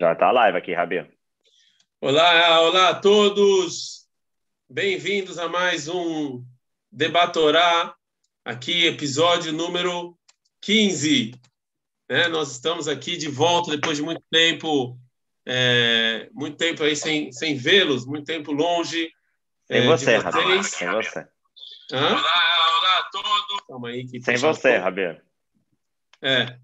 Já está live aqui, Rabi. Olá, olá a todos. Bem-vindos a mais um Debatorá, aqui episódio número 15. Né? Nós estamos aqui de volta depois de muito tempo, é, muito tempo aí sem, sem vê-los, muito tempo longe. Sem é, você, Rabi. Sem você. Hã? Olá, olá a todos. Calma aí. Que sem você, Rabi. É,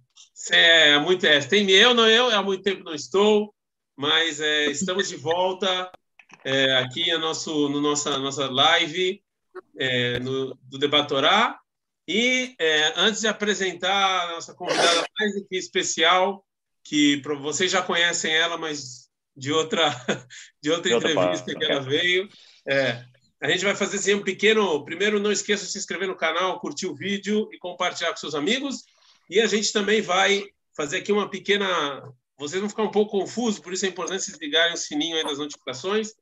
é, muito, é, tem eu, não eu, há muito tempo não estou, mas é, estamos de volta é, aqui no nosso, no nossa, nossa live é, no, do Debatorá. E é, antes de apresentar a nossa convidada mais especial, que vocês já conhecem ela, mas de outra, de outra de entrevista que ela veio. É, a gente vai fazer assim, um pequeno. Primeiro, não esqueça de se inscrever no canal, curtir o vídeo e compartilhar com seus amigos. E a gente também vai fazer aqui uma pequena. Vocês vão ficar um pouco confusos, por isso é importante vocês ligarem o sininho aí das notificações.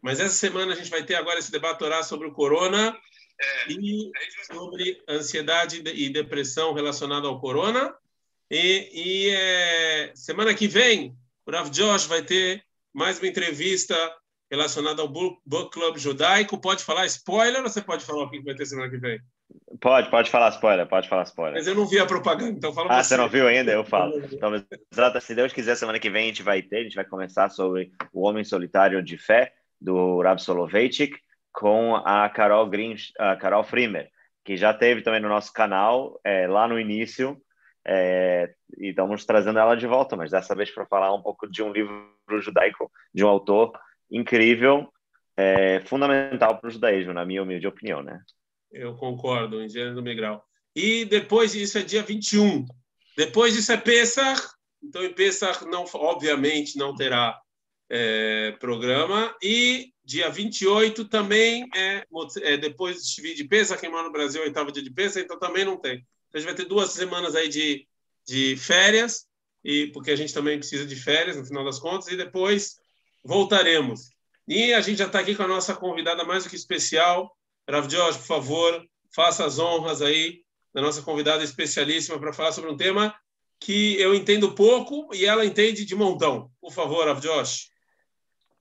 Mas essa semana a gente vai ter agora esse debate orar sobre o corona e sobre ansiedade e depressão relacionada ao corona. E, e é, semana que vem, o Rav Josh vai ter mais uma entrevista relacionada ao Book Club Judaico. Pode falar spoiler ou você pode falar o que vai ter semana que vem? Pode, pode falar spoiler, pode falar spoiler. Mas eu não vi a propaganda, então fala Ah, você não viu ainda? Eu falo. Então, se Deus quiser, semana que vem a gente vai ter, a gente vai começar sobre o Homem Solitário de Fé, do Rab Soloveitchik, com a Carol, Green, a Carol Frimer, que já teve também no nosso canal, é, lá no início, é, e estamos trazendo ela de volta, mas dessa vez para falar um pouco de um livro judaico, de um autor incrível, é, fundamental para o judaísmo, na minha humilde opinião, né? Eu concordo, engenheiro do Migral. E depois disso é dia 21. Depois disso é Pesach. Então, em Pesach, não, obviamente, não terá é, programa. E dia 28 também é, é depois de Pesach, quem mora no Brasil, é oitavo dia de Pesach, então também não tem. Então, a gente vai ter duas semanas aí de, de férias, e porque a gente também precisa de férias, no final das contas, e depois voltaremos. E a gente já está aqui com a nossa convidada mais do que especial, Rav Josh, por favor, faça as honras aí da nossa convidada especialíssima para falar sobre um tema que eu entendo pouco e ela entende de montão. Por favor, Rav Josh.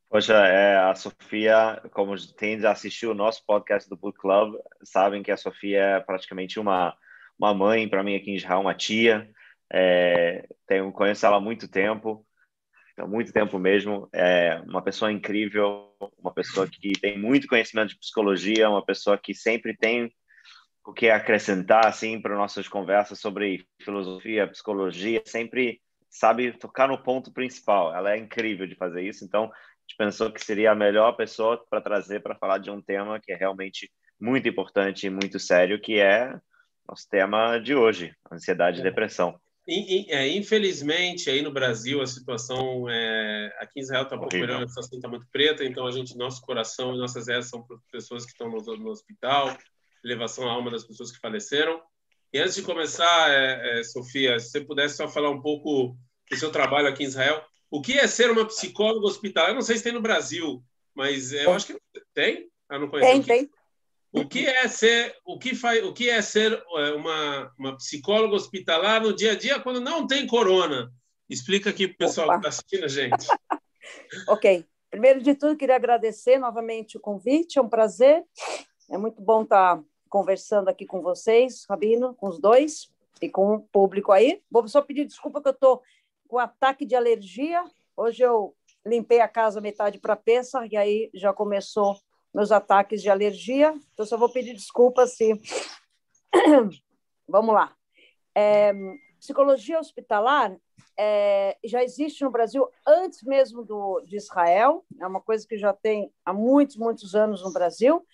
Poxa, é, a Sofia, como tem assistiu o nosso podcast do Book Club, sabem que a Sofia é praticamente uma, uma mãe para mim aqui em Israel, uma tia. É, tenho, conheço ela há muito tempo há muito tempo mesmo. É uma pessoa incrível, uma pessoa que tem muito conhecimento de psicologia, uma pessoa que sempre tem o que acrescentar assim para nossas conversas sobre filosofia, psicologia, sempre sabe tocar no ponto principal. Ela é incrível de fazer isso, então a gente pensou que seria a melhor pessoa para trazer para falar de um tema que é realmente muito importante e muito sério, que é nosso tema de hoje, ansiedade e é. depressão. É, infelizmente, aí no Brasil, a situação é, aqui em Israel está um pouco melhor, a situação está muito preta, então a gente, nosso coração e nossas rezas são para pessoas que estão no, no, hospital, elevação à alma das pessoas que faleceram. E antes de começar, é, é, Sofia, se você pudesse só falar um pouco do seu trabalho aqui em Israel, o que é ser uma psicóloga hospitalar? Eu não sei se tem no Brasil, mas eu acho que tem. Eu não conheço. Tem, tem. O que é ser, o que faz, o que é ser é, uma, uma psicóloga hospitalar no dia a dia quando não tem corona? Explica aqui para o pessoal Opa. que está assistindo a gente. ok. Primeiro de tudo, queria agradecer novamente o convite, é um prazer. É muito bom estar tá conversando aqui com vocês, Rabino, com os dois e com o público aí. Vou só pedir desculpa que eu estou com ataque de alergia. Hoje eu limpei a casa metade para peça e aí já começou meus ataques de alergia. Então, só vou pedir desculpa se. Vamos lá. É, psicologia hospitalar é, já existe no Brasil antes mesmo do, de Israel, é uma coisa que já tem há muitos, muitos anos no Brasil.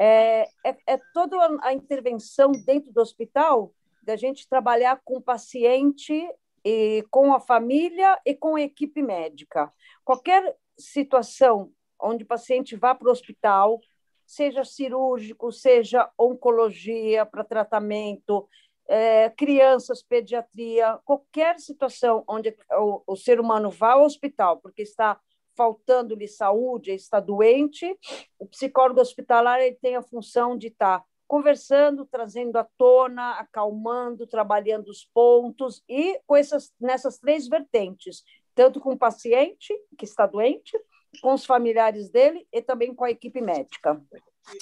É, é, é toda a intervenção dentro do hospital da gente trabalhar com o paciente e com a família e com a equipe médica. Qualquer situação onde o paciente vá para o hospital, seja cirúrgico, seja oncologia para tratamento, é, crianças, pediatria, qualquer situação onde o, o, ser humano vá ao hospital porque está faltando-lhe saúde, está doente, o psicólogo hospitalar ele tem a função de estar conversando, trazendo à tona, acalmando, trabalhando os pontos e com essas nessas três vertentes tanto com o paciente que está doente, com os familiares dele e também com a equipe médica,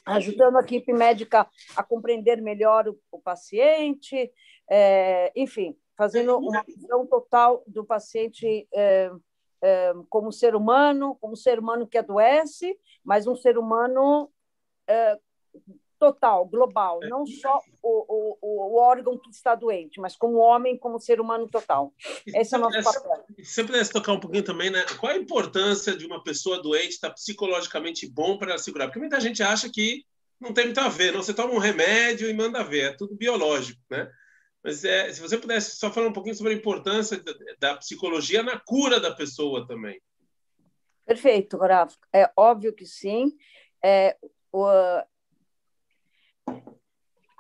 ajudando a equipe médica a compreender melhor o, o paciente, é, enfim, fazendo uma visão total do paciente é, é, como ser humano, como ser humano que adoece, mas um ser humano é, total, global, é. não só o, o, o, órgão que está doente, mas como homem, como ser humano total. Esse é o nosso papel. Se você pudesse tocar um pouquinho também, né? Qual a importância de uma pessoa doente estar psicologicamente bom para segurar? Porque muita gente acha que não tem muito a ver, não? Você toma um remédio e manda ver, é tudo biológico, né? Mas é, se você pudesse só falar um pouquinho sobre a importância da, da psicologia na cura da pessoa também. Perfeito, Rafa. É óbvio que sim. É, o,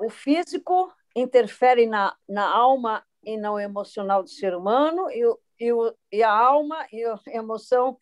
o físico interfere na, na alma e no emocional do ser humano, e, o, e, o, e a alma e a emoção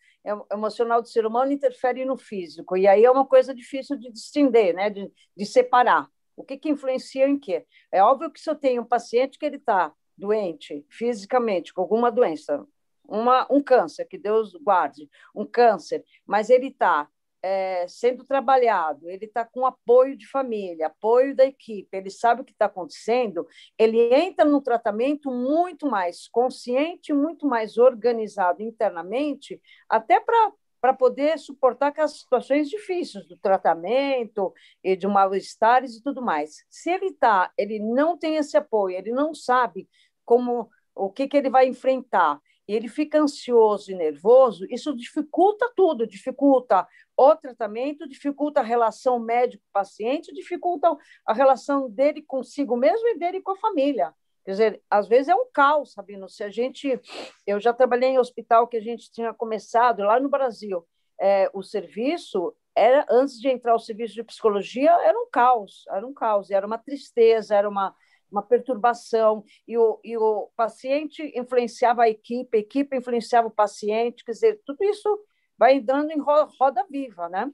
emocional do ser humano interfere no físico. E aí é uma coisa difícil de distinguir, né? de, de separar. O que, que influencia em quê? É óbvio que se eu tenho um paciente que ele está doente fisicamente, com alguma doença, uma, um câncer, que Deus guarde, um câncer, mas ele está é, sendo trabalhado, ele está com apoio de família, apoio da equipe, ele sabe o que está acontecendo, ele entra no tratamento muito mais consciente, muito mais organizado internamente, até para para poder suportar aquelas situações difíceis do tratamento e de mal-estares e tudo mais. Se ele tá, ele não tem esse apoio, ele não sabe como o que, que ele vai enfrentar, e ele fica ansioso e nervoso, isso dificulta tudo, dificulta o tratamento, dificulta a relação médico-paciente, dificulta a relação dele consigo mesmo e dele com a família. Quer dizer, às vezes é um caos, Sabino. Se a gente, eu já trabalhei em hospital que a gente tinha começado lá no Brasil, é, o serviço era antes de entrar o serviço de psicologia era um caos, era um caos, era uma tristeza, era uma uma perturbação e o, e o paciente influenciava a equipe, a equipe influenciava o paciente, quer dizer, tudo isso vai dando em roda viva, né?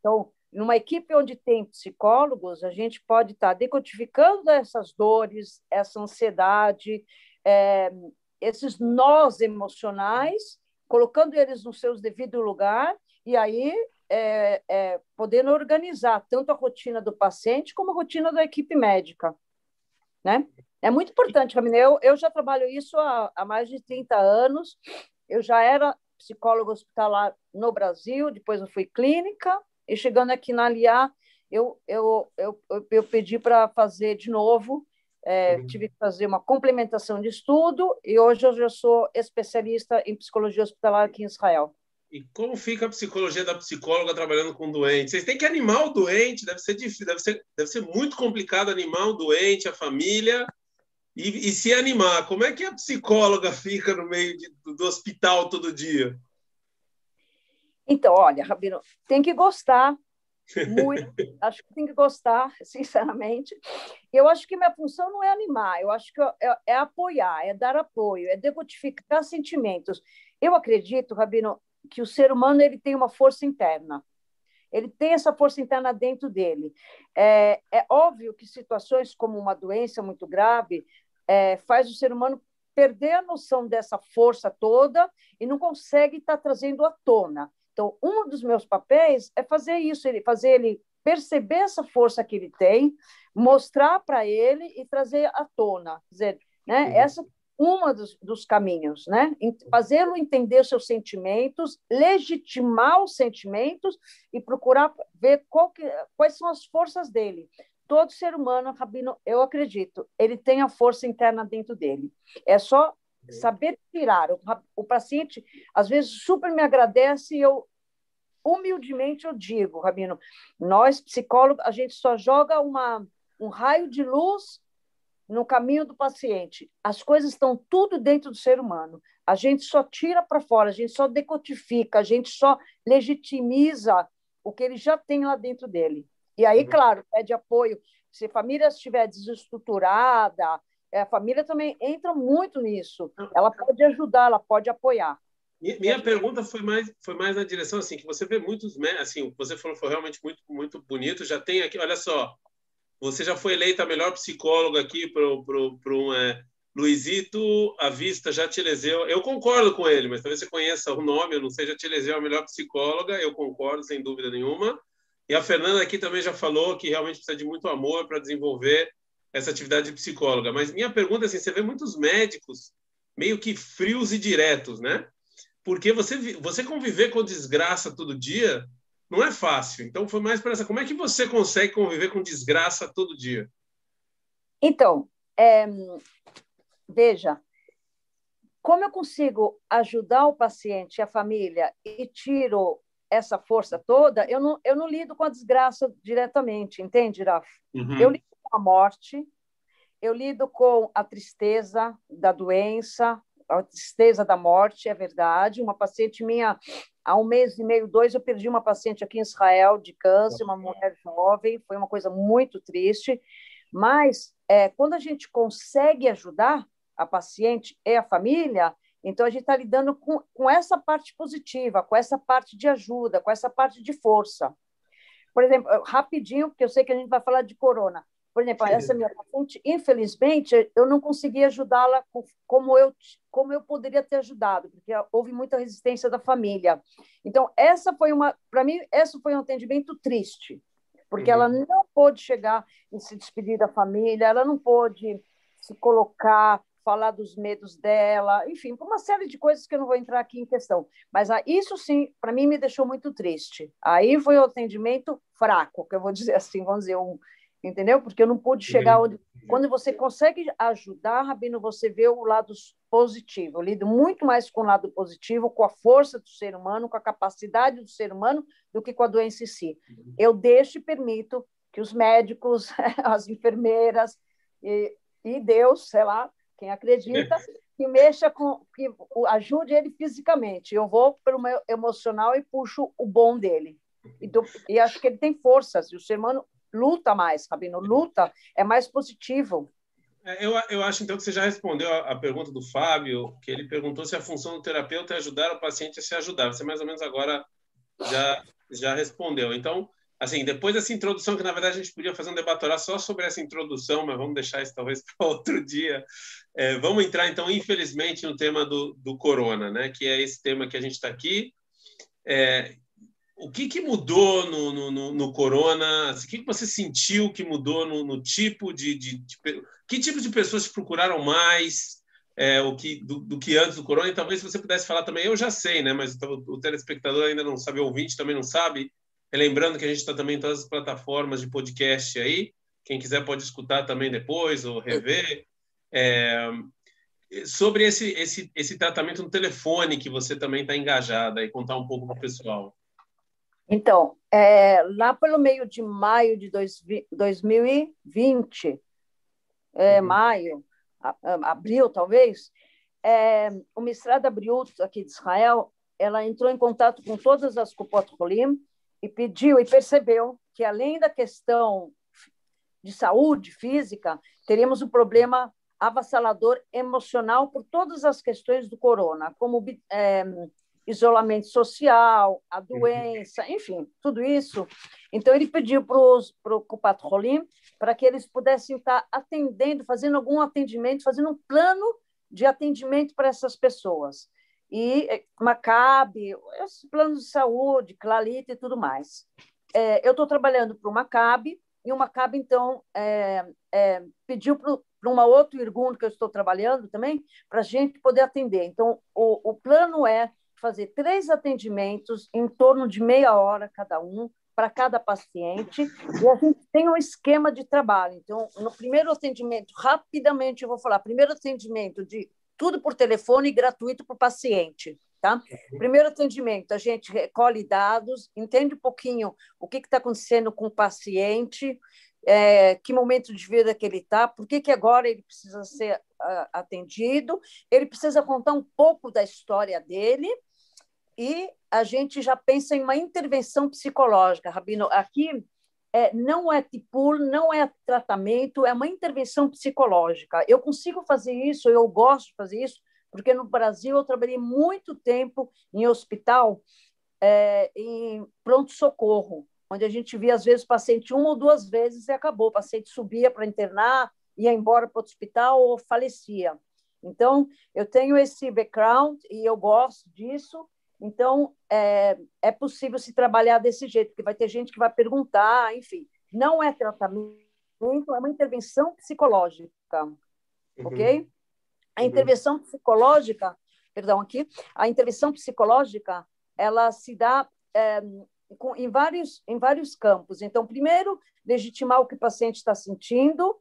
Então, numa equipe onde tem psicólogos, a gente pode estar decodificando essas dores, essa ansiedade, é, esses nós emocionais, colocando eles no seu devido lugar e aí é, é, podendo organizar tanto a rotina do paciente como a rotina da equipe médica. Né? É muito importante, Camila. Eu, eu já trabalho isso há, há mais de 30 anos. Eu já era psicólogo hospitalar no Brasil, depois eu fui clínica, e chegando aqui na Aliá, eu, eu, eu, eu pedi para fazer de novo, é, uhum. tive que fazer uma complementação de estudo, e hoje eu já sou especialista em psicologia hospitalar aqui em Israel. E como fica a psicologia da psicóloga trabalhando com doente? Vocês têm que animar o doente, deve ser difícil, deve ser, deve ser muito complicado animar o doente, a família, e, e se animar. Como é que a psicóloga fica no meio de, do hospital todo dia? Então, olha, Rabino, tem que gostar muito, acho que tem que gostar, sinceramente. Eu acho que minha função não é animar, eu acho que é, é apoiar, é dar apoio, é decodificar sentimentos. Eu acredito, Rabino, que o ser humano ele tem uma força interna. Ele tem essa força interna dentro dele. É, é óbvio que situações como uma doença muito grave é, faz o ser humano perder a noção dessa força toda e não consegue estar tá trazendo à tona. Então, um dos meus papéis é fazer isso, ele fazer ele perceber essa força que ele tem, mostrar para ele e trazer à tona, Quer dizer, né? Uhum. Essa uma dos, dos caminhos, né? Fazê-lo entender seus sentimentos, legitimar os sentimentos e procurar ver que, quais são as forças dele. Todo ser humano, Rabino, eu acredito, ele tem a força interna dentro dele. É só saber tirar. O, o paciente, às vezes, super me agradece e eu, humildemente, eu digo, Rabino, nós, psicólogos, a gente só joga uma, um raio de luz no caminho do paciente. As coisas estão tudo dentro do ser humano. A gente só tira para fora, a gente só decodifica, a gente só legitimiza o que ele já tem lá dentro dele. E aí, uhum. claro, pede apoio. Se a família estiver desestruturada, é, a família também entra muito nisso. Ela pode ajudar, ela pode apoiar. Minha pergunta foi mais foi mais na direção assim que você vê muitos assim você falou foi realmente muito muito bonito já tem aqui olha só você já foi eleita a melhor psicóloga aqui para um, é, Luizito Avista Jatileseu, eu concordo com ele, mas talvez você conheça o nome, eu não sei, Jatileseu é a melhor psicóloga, eu concordo, sem dúvida nenhuma. E a Fernanda aqui também já falou que realmente precisa de muito amor para desenvolver essa atividade de psicóloga. Mas minha pergunta é assim, você vê muitos médicos meio que frios e diretos, né? Porque você, você conviver com desgraça todo dia não é fácil. Então, foi mais para essa. Como é que você consegue conviver com desgraça todo dia? Então, é, veja, como eu consigo ajudar o paciente e a família e tiro essa força toda, eu não, eu não lido com a desgraça diretamente, entende, Raf? Uhum. Eu lido com a morte, eu lido com a tristeza da doença, a tristeza da morte, é verdade. Uma paciente minha, há um mês e meio, dois, eu perdi uma paciente aqui em Israel de câncer, uma mulher jovem, foi uma coisa muito triste. Mas é, quando a gente consegue ajudar a paciente e a família, então a gente está lidando com, com essa parte positiva, com essa parte de ajuda, com essa parte de força. Por exemplo, rapidinho, porque eu sei que a gente vai falar de corona. Por exemplo, essa minha paciente, infelizmente, eu não consegui ajudá-la como eu, como eu poderia ter ajudado, porque houve muita resistência da família. Então, essa foi uma, para mim, essa foi um atendimento triste, porque uhum. ela não pôde chegar e se despedir da família, ela não pôde se colocar, falar dos medos dela, enfim, por uma série de coisas que eu não vou entrar aqui em questão. Mas ah, isso sim, para mim, me deixou muito triste. Aí foi o atendimento fraco, que eu vou dizer assim, vamos dizer, um, entendeu? Porque eu não pude chegar onde. Quando você consegue ajudar, Rabino, você vê o lado positivo. Eu lido muito mais com o lado positivo, com a força do ser humano, com a capacidade do ser humano, do que com a doença em si. Eu deixo e permito que os médicos, as enfermeiras e, e Deus, sei lá, quem acredita, que mexa com, que ajude ele fisicamente. Eu vou pelo meu emocional e puxo o bom dele. E, do, e acho que ele tem forças. E o ser humano luta mais, Rabino, luta, é mais positivo. É, eu, eu acho, então, que você já respondeu a, a, pergunta do Fábio, que ele perguntou se a função do terapeuta é ajudar o paciente a se ajudar. Você, mais ou menos, agora já, já respondeu. Então, assim, depois dessa introdução, que, na verdade, a gente podia fazer um debatorá só sobre essa introdução, mas vamos deixar isso, talvez, para outro dia. É, vamos entrar, então, infelizmente, no tema do, do corona, né? Que é esse tema que a gente está aqui. É, o que, que mudou no, no, no, Corona? O que, que você sentiu que mudou no, no tipo de, de, de, Que tipo de pessoas te procuraram mais é, o que, do, do, que antes do Corona? E talvez você pudesse falar também, eu já sei, né? Mas o, o telespectador ainda não sabe, o ouvinte também não sabe. Lembrando que a gente está também em todas as plataformas de podcast aí. Quem quiser pode escutar também depois ou rever. É, sobre esse, esse, esse tratamento no telefone que você também está engajada e contar um pouco para o pessoal. Então, é, lá pelo meio de maio de dois, 2020, é, uhum. maio, abril talvez, é, o Mistrada Briut, aqui de Israel, ela entrou em contato com todas as Kupot Holim e pediu e percebeu que, além da questão de saúde física, teríamos um problema avassalador emocional por todas as questões do corona, como é, isolamento social, a uhum. doença, enfim, tudo isso. Então, ele pediu para o Cupatrolim para que eles pudessem estar atendendo, fazendo algum atendimento, fazendo um plano de atendimento para essas pessoas. E eh, Maccabi, esses planos de saúde, Clalita e tudo mais. É, eu estou trabalhando para o Maccabi, e o Maccabi, então, é, é, pediu para uma outro irgundo que eu estou trabalhando também, para a gente poder atender. Então, o, o plano é fazer três atendimentos em torno de meia hora cada um para cada paciente e a gente tem um esquema de trabalho. Então, no primeiro atendimento, rapidamente eu vou falar, primeiro atendimento de tudo por telefone gratuito para o paciente. Tá? Primeiro atendimento, a gente recolhe dados, entende um pouquinho o que está acontecendo com o paciente, é, que momento de vida que ele está, por que, que agora ele precisa ser uh, atendido, ele precisa contar um pouco da história dele, e a gente já pensa em uma intervenção psicológica, Rabino. Aqui é, não é tipul, não é tratamento, é uma intervenção psicológica. Eu consigo fazer isso, eu gosto de fazer isso, porque no Brasil eu trabalhei muito tempo em hospital, é, em pronto-socorro, onde a gente via, às vezes, o paciente uma ou duas vezes e acabou. O paciente subia para internar, ia embora para o hospital ou falecia. Então, eu tenho esse background e eu gosto disso. Então, é, é possível se trabalhar desse jeito, porque vai ter gente que vai perguntar, enfim. Não é tratamento, é uma intervenção psicológica, uhum. ok? A uhum. intervenção psicológica, perdão, aqui, a intervenção psicológica, ela se dá é, com, em, vários, em vários campos. Então, primeiro, legitimar o que o paciente está sentindo,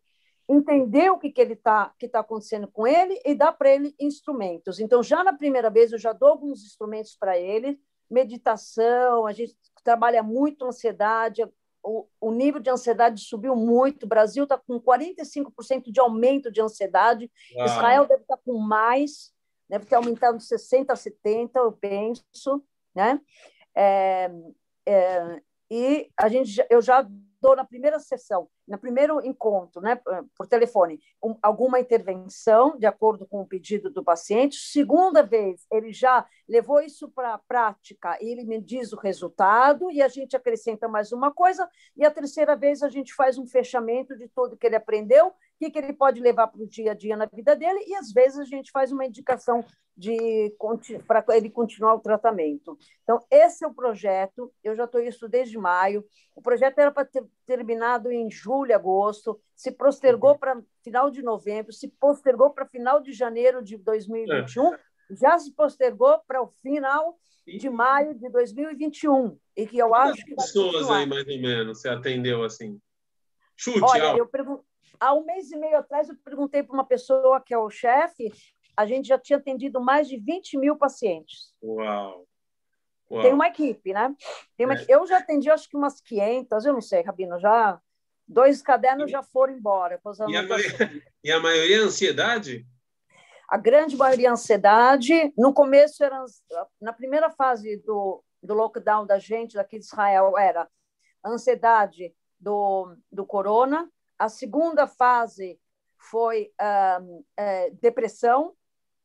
entender o que, que ele está que tá acontecendo com ele e dar para ele instrumentos. Então, já na primeira vez, eu já dou alguns instrumentos para ele, meditação, a gente trabalha muito ansiedade, o, o nível de ansiedade subiu muito, o Brasil está com 45% de aumento de ansiedade, Uau. Israel deve estar tá com mais, deve ter aumentado de 60% a 70%, eu penso, né? É, é, e a gente, eu já dou na primeira sessão, no primeiro encontro, né, por telefone, um, alguma intervenção de acordo com o pedido do paciente. Segunda vez, ele já levou isso para a prática e ele me diz o resultado e a gente acrescenta mais uma coisa. E a terceira vez a gente faz um fechamento de tudo que ele aprendeu que, que ele pode levar para o dia a dia na vida dele, e às vezes a gente faz uma indicação de para ele continuar o tratamento. Então, esse é o projeto, eu já estou isso desde maio. O projeto era para ter terminado em julho, agosto, se postergou uhum. para final de novembro, se postergou para final de janeiro de 2021, é. já se postergou para o final de maio de 2021. E que eu Quantas acho que. pessoas aí, mais ou menos, você atendeu assim? Chute, Olha, eu pergunto Há um mês e meio atrás, eu perguntei para uma pessoa que é o chefe, a gente já tinha atendido mais de 20 mil pacientes. Uau! Uau. Tem uma equipe, né? Uma... É. Eu já atendi, acho que umas 500, eu não sei, Rabino, já... Dois cadernos já foram embora. E a, e a maioria é ansiedade? A grande maioria é ansiedade. No começo, era, na primeira fase do, do lockdown da gente, daqui de Israel, era ansiedade do, do corona, a segunda fase foi é, depressão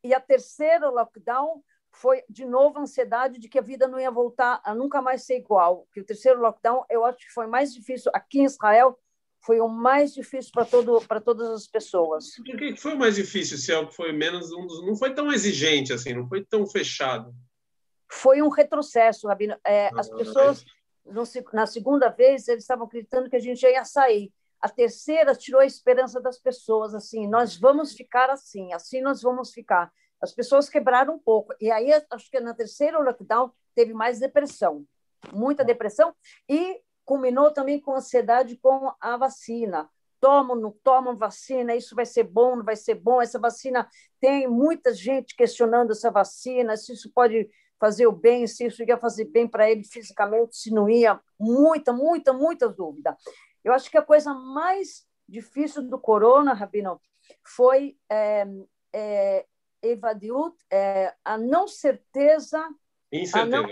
e a terceira lockdown foi de novo ansiedade de que a vida não ia voltar a nunca mais ser igual. Que o terceiro lockdown eu acho que foi mais difícil aqui em Israel foi o mais difícil para todo para todas as pessoas. Por que foi o mais difícil? Se é foi menos não foi tão exigente assim, não foi tão fechado. Foi um retrocesso, Rabino. É, ah, as pessoas no, na segunda vez eles estavam acreditando que a gente ia sair. A terceira tirou a esperança das pessoas, assim, nós vamos ficar assim, assim nós vamos ficar. As pessoas quebraram um pouco. E aí, acho que na terceira lockdown teve mais depressão, muita depressão, e culminou também com ansiedade com a vacina. Tomam, não tomam vacina, isso vai ser bom, não vai ser bom, essa vacina tem muita gente questionando essa vacina, se isso pode fazer o bem, se isso ia fazer bem para ele fisicamente, se não ia, muita, muita, muita dúvida. Eu acho que a coisa mais difícil do corona, Rabino, foi é, é, evadir é, a não certeza, incerteza. A, não,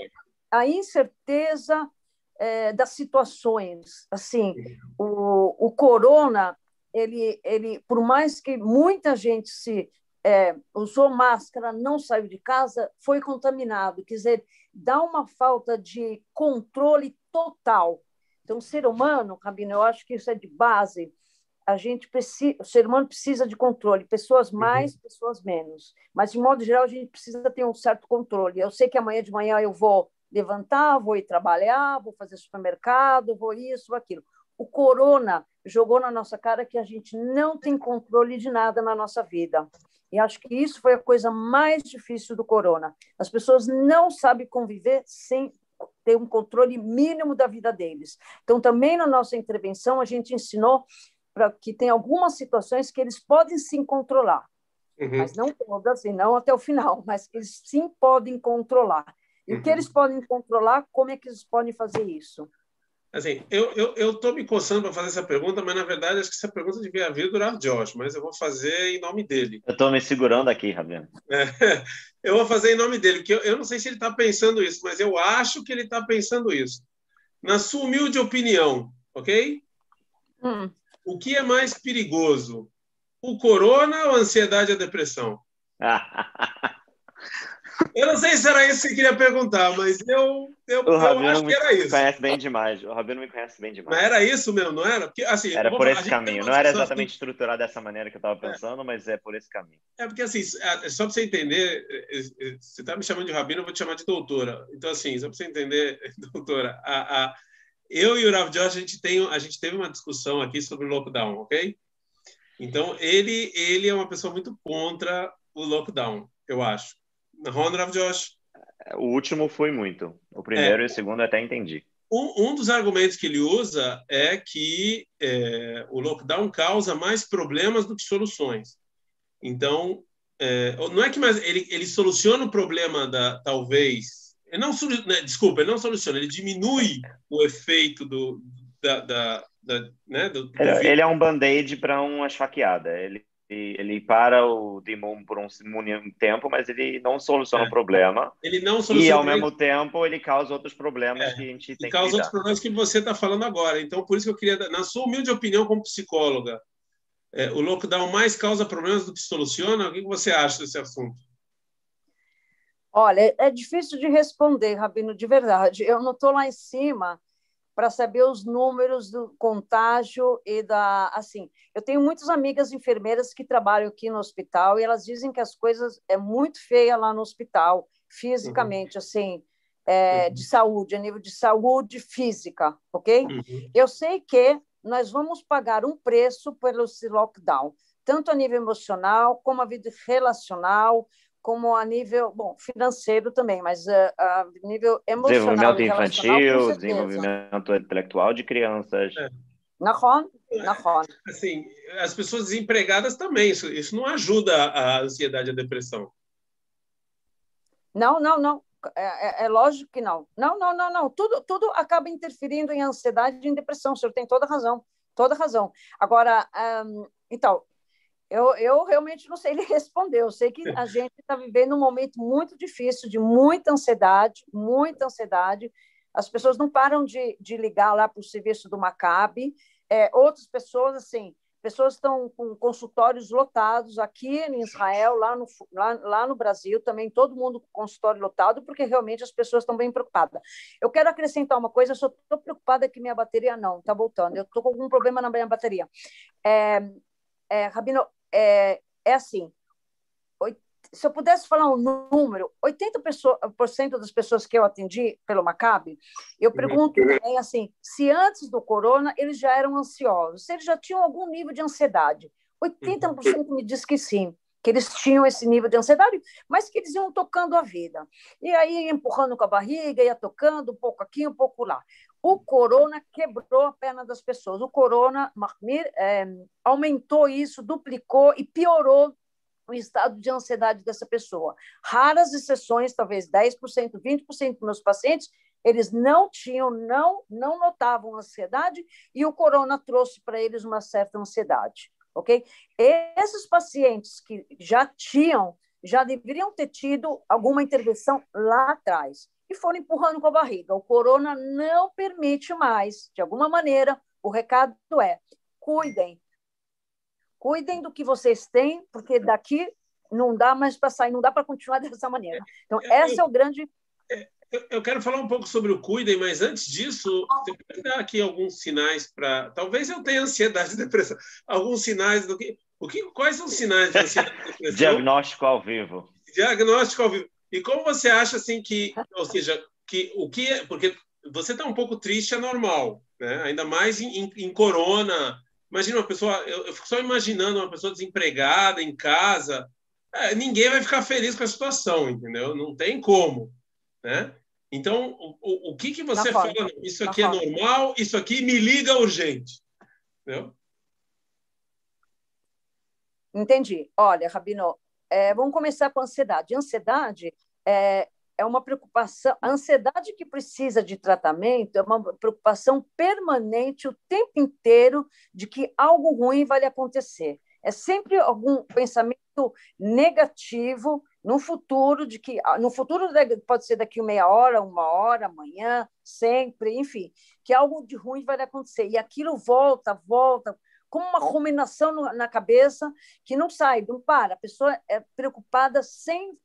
a incerteza é, das situações. Assim, o, o corona, ele, ele, por mais que muita gente se é, usou máscara, não saiu de casa, foi contaminado. Quer dizer, dá uma falta de controle total então, o ser humano, Rabino, eu acho que isso é de base. A gente precisa, o ser humano precisa de controle, pessoas uhum. mais, uhum. pessoas menos. Mas, de modo geral, a gente precisa ter um certo controle. Eu sei que amanhã de manhã eu vou levantar, vou ir trabalhar, vou fazer supermercado, vou isso, aquilo. O corona jogou na nossa cara que a gente não tem controle de nada na nossa vida. E acho que isso foi a coisa mais difícil do corona. As pessoas não sabem conviver sem ter um controle mínimo da vida deles. Então, também na nossa intervenção, a gente ensinou para que tem algumas situações que eles podem sim controlar, uhum. mas não todas e não até o final, mas eles sim podem controlar. E uhum. o que uhum. eles podem controlar, como é que eles podem fazer isso? Assim, eu eu eu tô me coçando para fazer essa pergunta, mas na verdade acho que essa pergunta devia vir durar Josh, mas eu vou fazer em nome dele. Eu estou me segurando aqui, Rabino. É, eu vou fazer em nome dele, porque eu, eu não sei se ele está pensando isso, mas eu acho que ele está pensando isso. Na sua humilde opinião, ok? Hum. O que é mais perigoso, o corona ou a ansiedade e a depressão? Eu não sei se era isso que você queria perguntar, mas eu, eu, o eu acho que era isso. conhece bem demais. O Rabino me conhece bem demais. Mas era isso mesmo, não era? Porque, assim, era por esse caminho. Não era exatamente estruturado dessa maneira que eu estava é. pensando, é. mas é por esse caminho. É porque, assim, é, só para você entender, você está me chamando de Rabino, eu vou te chamar de doutora. Então, assim, só para você entender, doutora, a, a, eu e o Rav Josh, a gente, tem, a gente teve uma discussão aqui sobre o lockdown, ok? Então, ele, ele é uma pessoa muito contra o lockdown, eu acho. Ron Josh? O último foi muito. O primeiro é, e o segundo até entendi. Um, um, dos argumentos que ele usa é que é, o lockdown causa mais problemas do que soluções. Então, é, não é que mais ele, ele soluciona o problema da talvez ele não né, desculpa ele não soluciona ele diminui o efeito do da, da, da né, do, do ele, ele, é um band-aid para uma esfaqueada ele ele para o Dimon por um, um tempo, mas ele não soluciona é. o problema. Ele não soluciona. E ao mesmo tempo ele causa outros problemas é. que a gente tem e causa que outros problemas que você está falando agora. Então por isso que eu queria, na sua humilde opinião como psicóloga, é, o lockdown mais causa problemas do que soluciona? O que você acha desse assunto? Olha, é difícil de responder, Rabino, de verdade. Eu não estou lá em cima para saber os números do contágio e da assim. Eu tenho muitas amigas enfermeiras que trabalham aqui no hospital e elas dizem que as coisas é muito feia lá no hospital, fisicamente, uhum. assim, é, uhum. de saúde, a nível de saúde física, ok? Uhum. Eu sei que nós vamos pagar um preço pelo lockdown, tanto a nível emocional como a vida relacional, como a nível bom financeiro também, mas uh, a nível emocional. Desenvolvimento infantil, desenvolvimento intelectual de crianças. É. Na Nahon. Assim, as pessoas desempregadas também, isso, isso não ajuda a ansiedade e a depressão. Não, não, não. É, é, é, lógico que não. Não, não, não, não. Tudo, tudo acaba interferindo em ansiedade e em depressão. O senhor tem toda razão. Toda razão. Agora, um, então, eu, eu realmente não sei ele respondeu. Eu sei que a gente está vivendo um momento muito difícil, de muita ansiedade, muita ansiedade. As pessoas não param de, de ligar lá para o serviço do Maccabi. É, outras pessoas, assim, pessoas estão com consultórios lotados aqui em Israel, lá no, lá, lá no Brasil, também todo mundo com consultório lotado, porque realmente as pessoas estão bem preocupadas. Eu quero acrescentar uma coisa, eu só estou preocupada que minha bateria não está voltando, eu estou com algum problema na minha bateria. É, é, Rabino, é, é assim, se eu pudesse falar um número, 80% das pessoas que eu atendi pelo Maccabi, eu pergunto também assim, se antes do corona eles já eram ansiosos, se eles já tinham algum nível de ansiedade. 80% me diz que sim, que eles tinham esse nível de ansiedade, mas que eles iam tocando a vida. E aí empurrando com a barriga, ia tocando um pouco aqui, um pouco lá. O corona quebrou a perna das pessoas. O corona, é, aumentou isso, duplicou e piorou o estado de ansiedade dessa pessoa. Raras exceções, talvez 10%, 20% dos meus pacientes, eles não tinham, não, não notavam ansiedade e o corona trouxe para eles uma certa ansiedade, ok? Esses pacientes que já tinham, já deveriam ter tido alguma intervenção lá atrás e foram empurrando com a barriga. O corona não permite mais, de alguma maneira, o recado é: cuidem, cuidem do que vocês têm, porque daqui não dá mais para sair, não dá para continuar dessa maneira. Então, esse é o grande. Eu quero falar um pouco sobre o cuidem, mas antes disso, você pode dar aqui alguns sinais para. Talvez eu tenha ansiedade e depressão. Alguns sinais do que. O que quais são os sinais de ansiedade e depressão? Diagnóstico ao vivo. Diagnóstico ao vivo. E como você acha assim que, ou seja, que o que é, porque você está um pouco triste é normal, né? Ainda mais em, em, em corona, Imagina uma pessoa, eu, eu, fico só imaginando uma pessoa desempregada em casa. É, ninguém vai ficar feliz com a situação, entendeu? Não tem como, né? Então, o, o, que que você fala? Isso aqui é normal, isso aqui me liga urgente, entendeu? Entendi. Olha, Rabino, é, vamos começar com a ansiedade. Ansiedade é, é uma preocupação, a ansiedade que precisa de tratamento é uma preocupação permanente o tempo inteiro de que algo ruim vai acontecer. É sempre algum pensamento negativo no futuro, de que no futuro pode ser daqui meia hora, uma hora, amanhã, sempre, enfim, que algo de ruim vai acontecer. E aquilo volta, volta, como uma ruminação na cabeça que não sai, não para. A pessoa é preocupada sem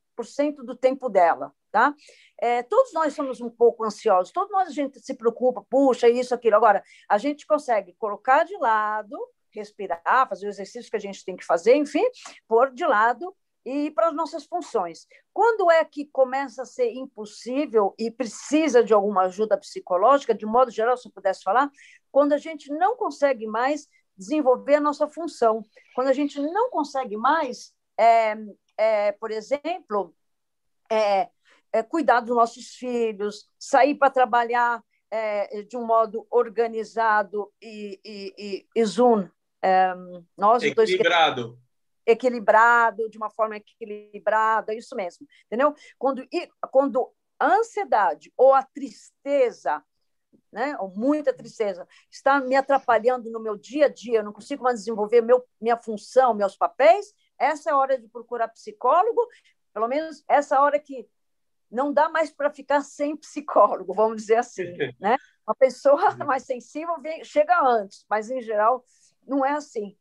do tempo dela, tá? É, todos nós somos um pouco ansiosos, todos nós a gente se preocupa, puxa, isso, aquilo. Agora, a gente consegue colocar de lado, respirar, fazer o exercício que a gente tem que fazer, enfim, pôr de lado e para as nossas funções. Quando é que começa a ser impossível e precisa de alguma ajuda psicológica, de modo geral, se eu pudesse falar, quando a gente não consegue mais desenvolver a nossa função, quando a gente não consegue mais, é, é, por exemplo, é, é cuidar dos nossos filhos, sair para trabalhar é, de um modo organizado e, e, e, e zoom. É, nós equilibrado equilibrado, de uma forma equilibrada, isso mesmo, entendeu? Quando, quando a ansiedade ou a tristeza, né, ou muita tristeza, está me atrapalhando no meu dia a dia, eu não consigo mais desenvolver meu, minha função, meus papéis, essa é a hora de procurar psicólogo, pelo menos essa hora que não dá mais para ficar sem psicólogo, vamos dizer assim, né? Uma pessoa uhum. mais sensível vem, chega antes, mas em geral não é assim.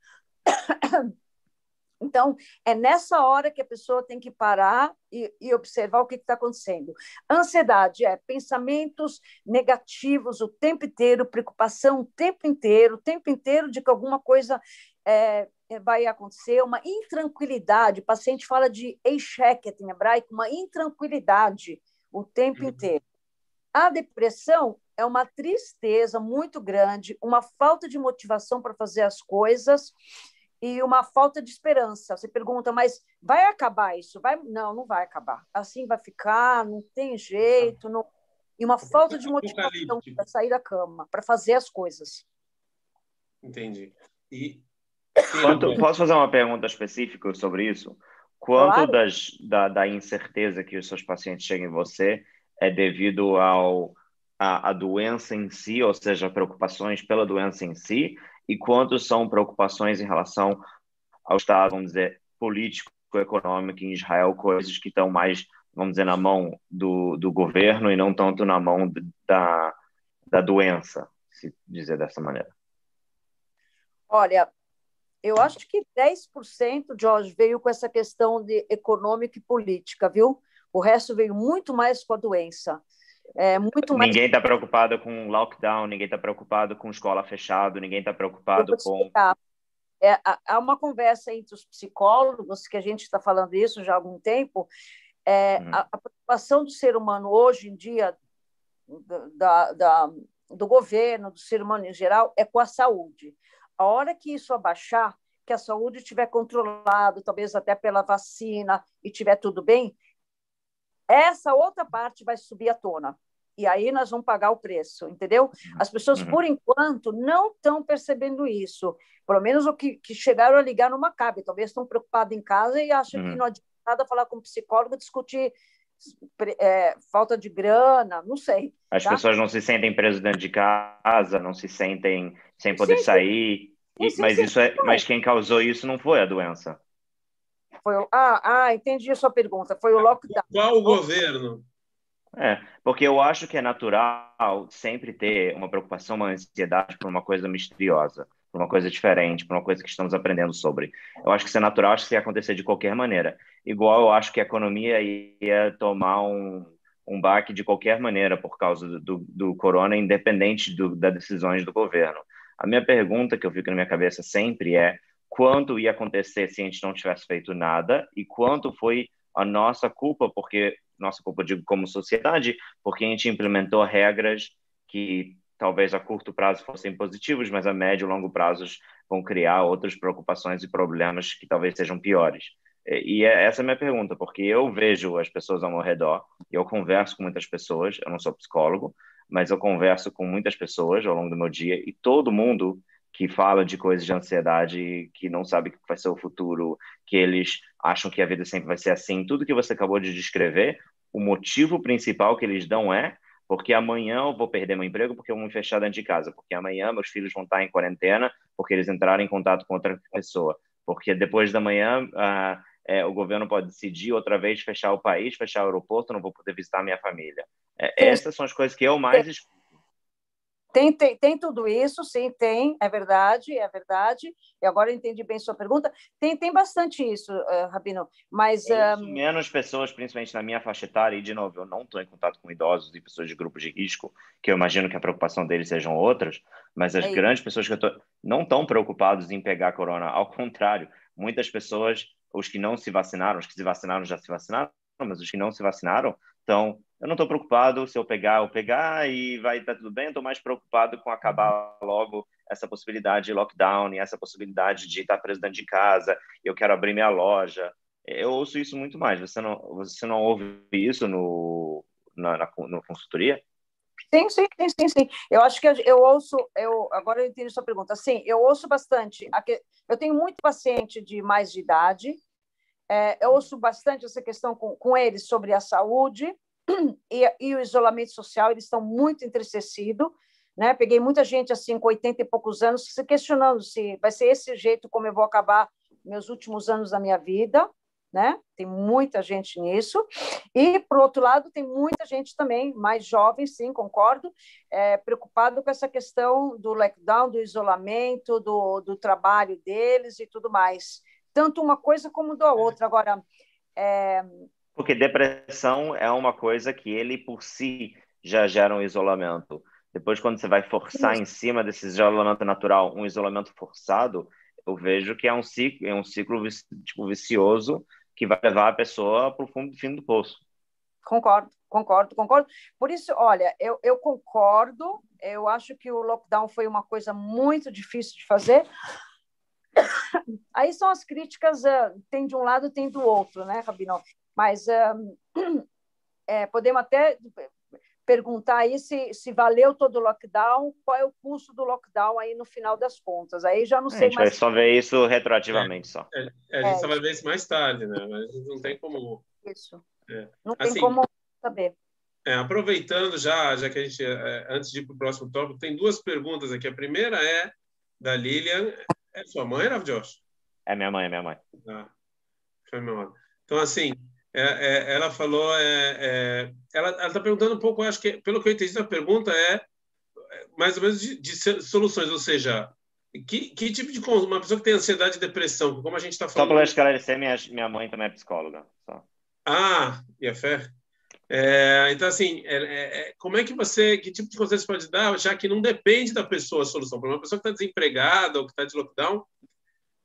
Então, é nessa hora que a pessoa tem que parar e, e observar o que está acontecendo. Ansiedade é pensamentos negativos o tempo inteiro, preocupação o tempo inteiro, o tempo inteiro de que alguma coisa é, é vai acontecer, uma intranquilidade. O paciente fala de eisheket em hebraico, uma intranquilidade o tempo uhum. inteiro. A depressão é uma tristeza muito grande, uma falta de motivação para fazer as coisas e uma falta de esperança. Você pergunta, mas vai acabar isso? Vai? Não, não vai acabar. Assim vai ficar, não tem jeito, não... e uma falta de motivação para sair da cama, para fazer as coisas. Entendi. E Quanto, posso fazer uma pergunta específica sobre isso? Quanto claro. das, da, da incerteza que os seus pacientes chegam em você é devido ao a, a doença em si, ou seja, preocupações pela doença em si, e quantos são preocupações em relação ao Estado, vamos dizer, político, econômico em Israel, coisas que estão mais, vamos dizer, na mão do, do governo e não tanto na mão da, da doença, se dizer dessa maneira. Olha, eu acho que 10%, Jorge, veio com essa questão de econômica e política, viu? O resto veio muito mais com a doença. É muito mais... Ninguém está preocupado com lockdown, ninguém está preocupado com escola fechada, ninguém está preocupado com. É, há uma conversa entre os psicólogos, que a gente está falando isso já há algum tempo. É, uhum. a, a, preocupação do ser humano hoje em dia, da, da, do governo, do ser humano em geral, é com a saúde. A hora que isso abaixar, que a saúde estiver controlada, talvez até pela vacina, e tiver tudo bem, essa outra parte vai subir à tona. E aí nós vamos pagar o preço, entendeu? As pessoas, uhum. por enquanto, não estão percebendo isso. Pelo menos o que, que chegaram a ligar numa cabe. Talvez estão preocupados em casa e acham uhum. que não adianta nada falar com um psicólogo, discutir é, falta de grana, não sei. As tá? pessoas não se sentem presas dentro de casa, não se sentem sem poder sim, sair. Sim. Sim, mas isso é, mas quem causou isso não foi a doença. Foi o... ah, ah, entendi a sua pergunta. Foi o lockdown. Qual o governo? É, porque eu acho que é natural sempre ter uma preocupação, uma ansiedade por uma coisa misteriosa, por uma coisa diferente, por uma coisa que estamos aprendendo sobre. Eu acho que isso é natural, acho que isso ia acontecer de qualquer maneira. Igual eu acho que a economia ia tomar um, um baque de qualquer maneira por causa do, do, do corona, independente do, das decisões do governo. A minha pergunta que eu fico na minha cabeça sempre é quanto ia acontecer se a gente não tivesse feito nada e quanto foi a nossa culpa, porque nossa culpa digo como sociedade, porque a gente implementou regras que talvez a curto prazo fossem positivos, mas a médio e longo prazos vão criar outras preocupações e problemas que talvez sejam piores. E é essa é a minha pergunta, porque eu vejo as pessoas ao meu redor, eu converso com muitas pessoas, eu não sou psicólogo, mas eu converso com muitas pessoas ao longo do meu dia e todo mundo que fala de coisas de ansiedade, que não sabe o que vai ser o futuro, que eles acham que a vida sempre vai ser assim. Tudo que você acabou de descrever, o motivo principal que eles dão é porque amanhã eu vou perder meu emprego porque eu vou me fechar dentro de casa, porque amanhã meus filhos vão estar em quarentena porque eles entraram em contato com outra pessoa, porque depois da manhã ah, é, o governo pode decidir outra vez fechar o país, fechar o aeroporto, não vou poder visitar minha família. É, essas são as coisas que eu mais escuto. Tem, tem, tem tudo isso, sim, tem, é verdade, é verdade. E agora eu entendi bem sua pergunta. Tem, tem bastante isso, uh, Rabino, mas... Um... Menos pessoas, principalmente na minha faixa etária, e de novo, eu não estou em contato com idosos e pessoas de grupos de risco, que eu imagino que a preocupação deles sejam outras, mas as é grandes pessoas que eu tô, não estão preocupados em pegar corona, ao contrário, muitas pessoas, os que não se vacinaram, os que se vacinaram já se vacinaram, mas os que não se vacinaram estão eu não estou preocupado se eu pegar, eu pegar e vai estar tá tudo bem. Estou mais preocupado com acabar logo essa possibilidade de lockdown essa possibilidade de estar preso dentro de casa. Eu quero abrir minha loja. Eu ouço isso muito mais. Você não, você não ouve isso no na, na no consultoria? Sim, sim, sim, sim. Eu acho que eu ouço, eu agora eu entendi sua pergunta. Sim, eu ouço bastante. Eu tenho muito paciente de mais de idade. É, eu ouço bastante essa questão com, com eles sobre a saúde e, e o isolamento social, eles estão muito entristecidos. Né? Peguei muita gente assim com 80 e poucos anos se questionando se vai ser esse jeito como eu vou acabar meus últimos anos da minha vida, né? Tem muita gente nisso. E por outro lado, tem muita gente também mais jovem, sim, concordo, é, preocupado com essa questão do lockdown, do isolamento, do, do trabalho deles e tudo mais. Tanto uma coisa como da outra. Agora, é, porque depressão é uma coisa que ele por si já gera um isolamento. Depois, quando você vai forçar em cima desse isolamento natural, um isolamento forçado, eu vejo que é um ciclo, é um ciclo tipo, vicioso que vai levar a pessoa para o fundo, fim do poço. Concordo, concordo, concordo. Por isso, olha, eu, eu concordo. Eu acho que o lockdown foi uma coisa muito difícil de fazer. Aí são as críticas, uh, tem de um lado, tem do outro, né, Rabino? Mas um, é, podemos até perguntar aí se, se valeu todo o lockdown, qual é o custo do lockdown aí no final das contas. Aí já não sei mais. A gente mais... vai só ver isso retroativamente é, só. É, é, a gente é, só vai ver isso mais tarde, né? Mas não tem como. Isso. É. Não tem assim, como saber. aproveitando já, já que a gente, antes de ir para o próximo tópico, tem duas perguntas aqui. A primeira é da Lilian. É sua mãe, Rav Josh? É minha mãe, é minha mãe. Ah, foi meu mãe. Então, assim, é, é, ela falou, é, é ela está perguntando um pouco, acho que, pelo que eu entendi, a pergunta é, é mais ou menos de, de soluções, ou seja, que, que, tipo de uma pessoa que tem ansiedade e depressão, como a gente está falando. Só para esclarecer, minha, minha mãe também é psicóloga. Só. Ah, e a fé. É, então, assim, é, é, como é que você, que tipo de conselho você pode dar, já que não depende da pessoa a solução? Para uma pessoa que está desempregada ou que está de lockdown,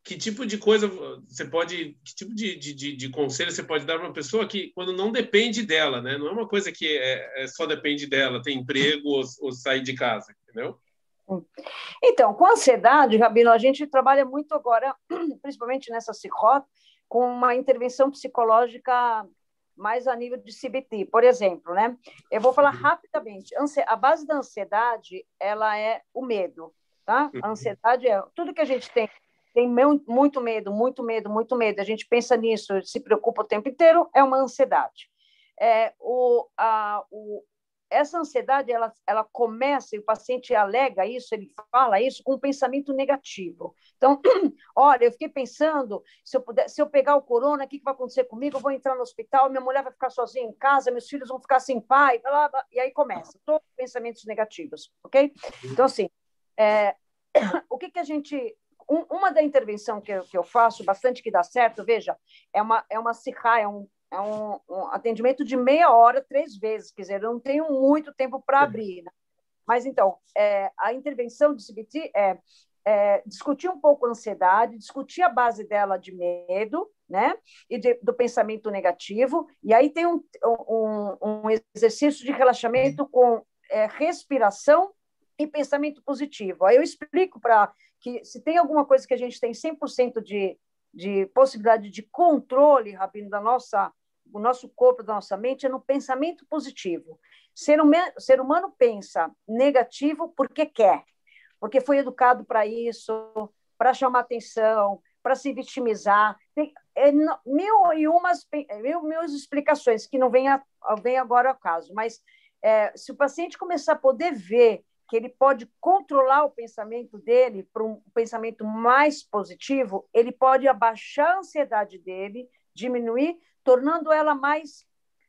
que tipo de coisa você pode, que tipo de, de, de conselho você pode dar para uma pessoa que, quando não depende dela, né? Não é uma coisa que é, é só depende dela, tem emprego ou, ou sair de casa, entendeu? Então, com ansiedade, Rabino, a gente trabalha muito agora, principalmente nessa CICOT, com uma intervenção psicológica mais a nível de CBT. Por exemplo, né? Eu vou falar uhum. rapidamente. A base da ansiedade, ela é o medo, tá? A uhum. ansiedade é tudo que a gente tem tem muito medo, muito medo, muito medo. A gente pensa nisso, se preocupa o tempo inteiro, é uma ansiedade. É, o, a, o, essa ansiedade, ela, ela começa, e o paciente alega isso, ele fala isso com um pensamento negativo. Então, olha, eu fiquei pensando, se eu, puder, se eu pegar o corona, o que, que vai acontecer comigo? Eu vou entrar no hospital, minha mulher vai ficar sozinha em casa, meus filhos vão ficar sem pai, blá, blá, e aí começa, todos os pensamentos negativos, ok? Então, assim, é, o que, que a gente um, uma da intervenção que eu, que eu faço bastante que dá certo, veja, é uma é uma cirra, é um é um, um, atendimento de meia hora, três vezes, quer dizer, eu não tenho muito tempo para abrir. Né? Mas, então, é, a intervenção do CBT é, é, discutir um pouco a ansiedade, discutir a base dela de medo, né? E de, do pensamento negativo. E aí tem um, um, um exercício de relaxamento com é, respiração e pensamento positivo. Aí eu explico para que se tem alguma coisa que a gente tem 100% de, de possibilidade de controle, Rabino, da nossa, do nosso corpo, da nossa mente, é no pensamento positivo. Ser, um, ser humano pensa negativo porque quer, porque foi educado para isso, para chamar atenção, para se vitimizar. Tem é, mil e umas mil, mil explicações que não vem, a, vem agora ao caso, mas é, se o paciente começar a poder ver que ele pode controlar o pensamento dele para um pensamento mais positivo, ele pode abaixar a ansiedade dele, diminuir, tornando ela mais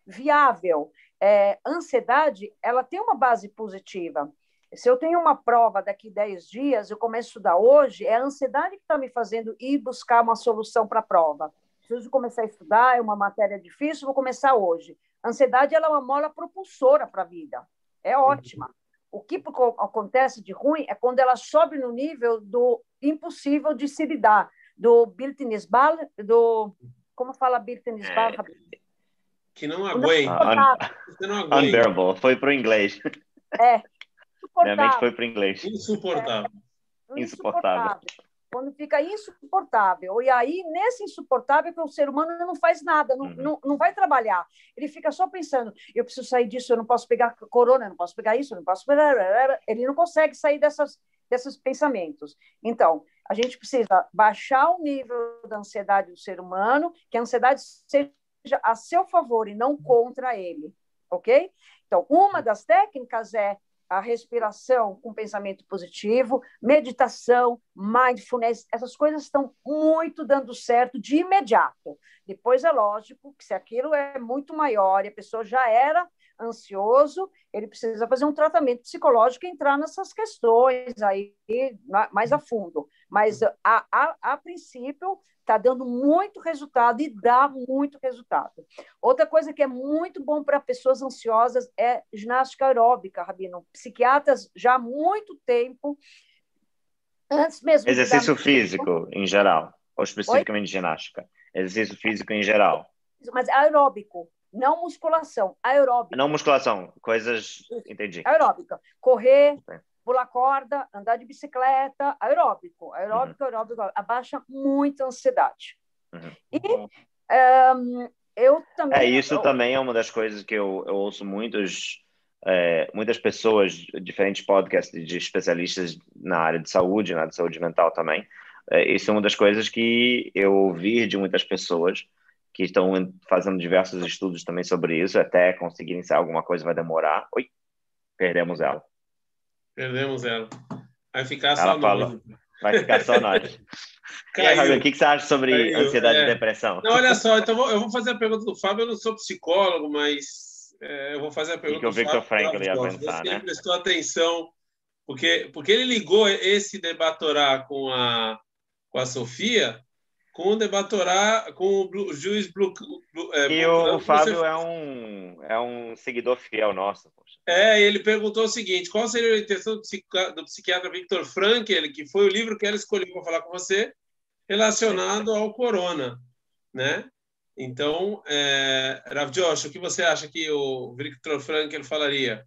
viável. É, ansiedade, ela tem uma base positiva. Se eu tenho uma prova daqui 10 dias, eu começo a estudar hoje, é a ansiedade que está me fazendo ir buscar uma solução para a prova. Preciso começar a estudar, é uma matéria difícil, vou começar hoje. A ansiedade ela é uma mola propulsora para a vida. É ótima. O que acontece de ruim é quando ela sobe no nível do impossível de se lidar, do Biltinisbal, do como fala Biltinisbal? É, que não aguenta. Un, unbearable, foi para o inglês. É. Minha mente foi para o inglês. Insuportável. É, insuportável. Quando fica insuportável. E aí, nesse insuportável, que o ser humano não faz nada, não, uhum. não, não vai trabalhar. Ele fica só pensando: eu preciso sair disso, eu não posso pegar corona, eu não posso pegar isso, eu não posso. Ele não consegue sair dessas, desses pensamentos. Então, a gente precisa baixar o nível da ansiedade do ser humano, que a ansiedade seja a seu favor e não contra ele, ok? Então, uma das técnicas é a respiração com pensamento positivo, meditação, mindfulness, essas coisas estão muito dando certo de imediato. Depois é lógico que se aquilo é muito maior e a pessoa já era ansioso, ele precisa fazer um tratamento psicológico e entrar nessas questões aí mais a fundo. Mas, a, a, a princípio, está dando muito resultado e dá muito resultado. Outra coisa que é muito bom para pessoas ansiosas é ginástica aeróbica, Rabino. Psiquiatras já há muito tempo, antes mesmo. Exercício físico, em geral, ou especificamente Oi? ginástica. Exercício físico em geral. Mas aeróbico, não musculação, aeróbica. Não musculação, coisas. Entendi. Aeróbica. Correr, pular corda, andar de bicicleta, aeróbico. Aeróbico, uhum. aeróbico, abaixa muito a ansiedade. Uhum. E um, eu também. É, isso eu... também é uma das coisas que eu, eu ouço muitos. É, muitas pessoas, diferentes podcasts de especialistas na área de saúde, na área de saúde mental também. É, isso é uma das coisas que eu ouvi de muitas pessoas que estão fazendo diversos estudos também sobre isso, até conseguirem sair alguma coisa vai demorar. Oi, perdemos ela. Perdemos ela. Vai ficar ela só falou, nós. Vai ficar só nós. Caiu. Aí, o que, você acha sobre Caiu. ansiedade é. e depressão? Não, olha só, então eu vou fazer a pergunta do Fábio. Eu não sou psicólogo, mas é, eu vou fazer a pergunta que o Victor Frank ia pensar, né? prestou atenção, porque, porque ele ligou esse debatorá com a, com a Sofia com o debatorá, com o juiz Blue, é, E o, o Fábio você... é, um, é um seguidor fiel nosso. Poxa. É, ele perguntou o seguinte: qual seria a intenção do, psiquiatra, do psiquiatra Victor Frankl, que foi o livro que ela escolheu para falar com você, relacionado ao corona, né? Então, é, Rav Josh, o que você acha que o Victor Frankl falaria?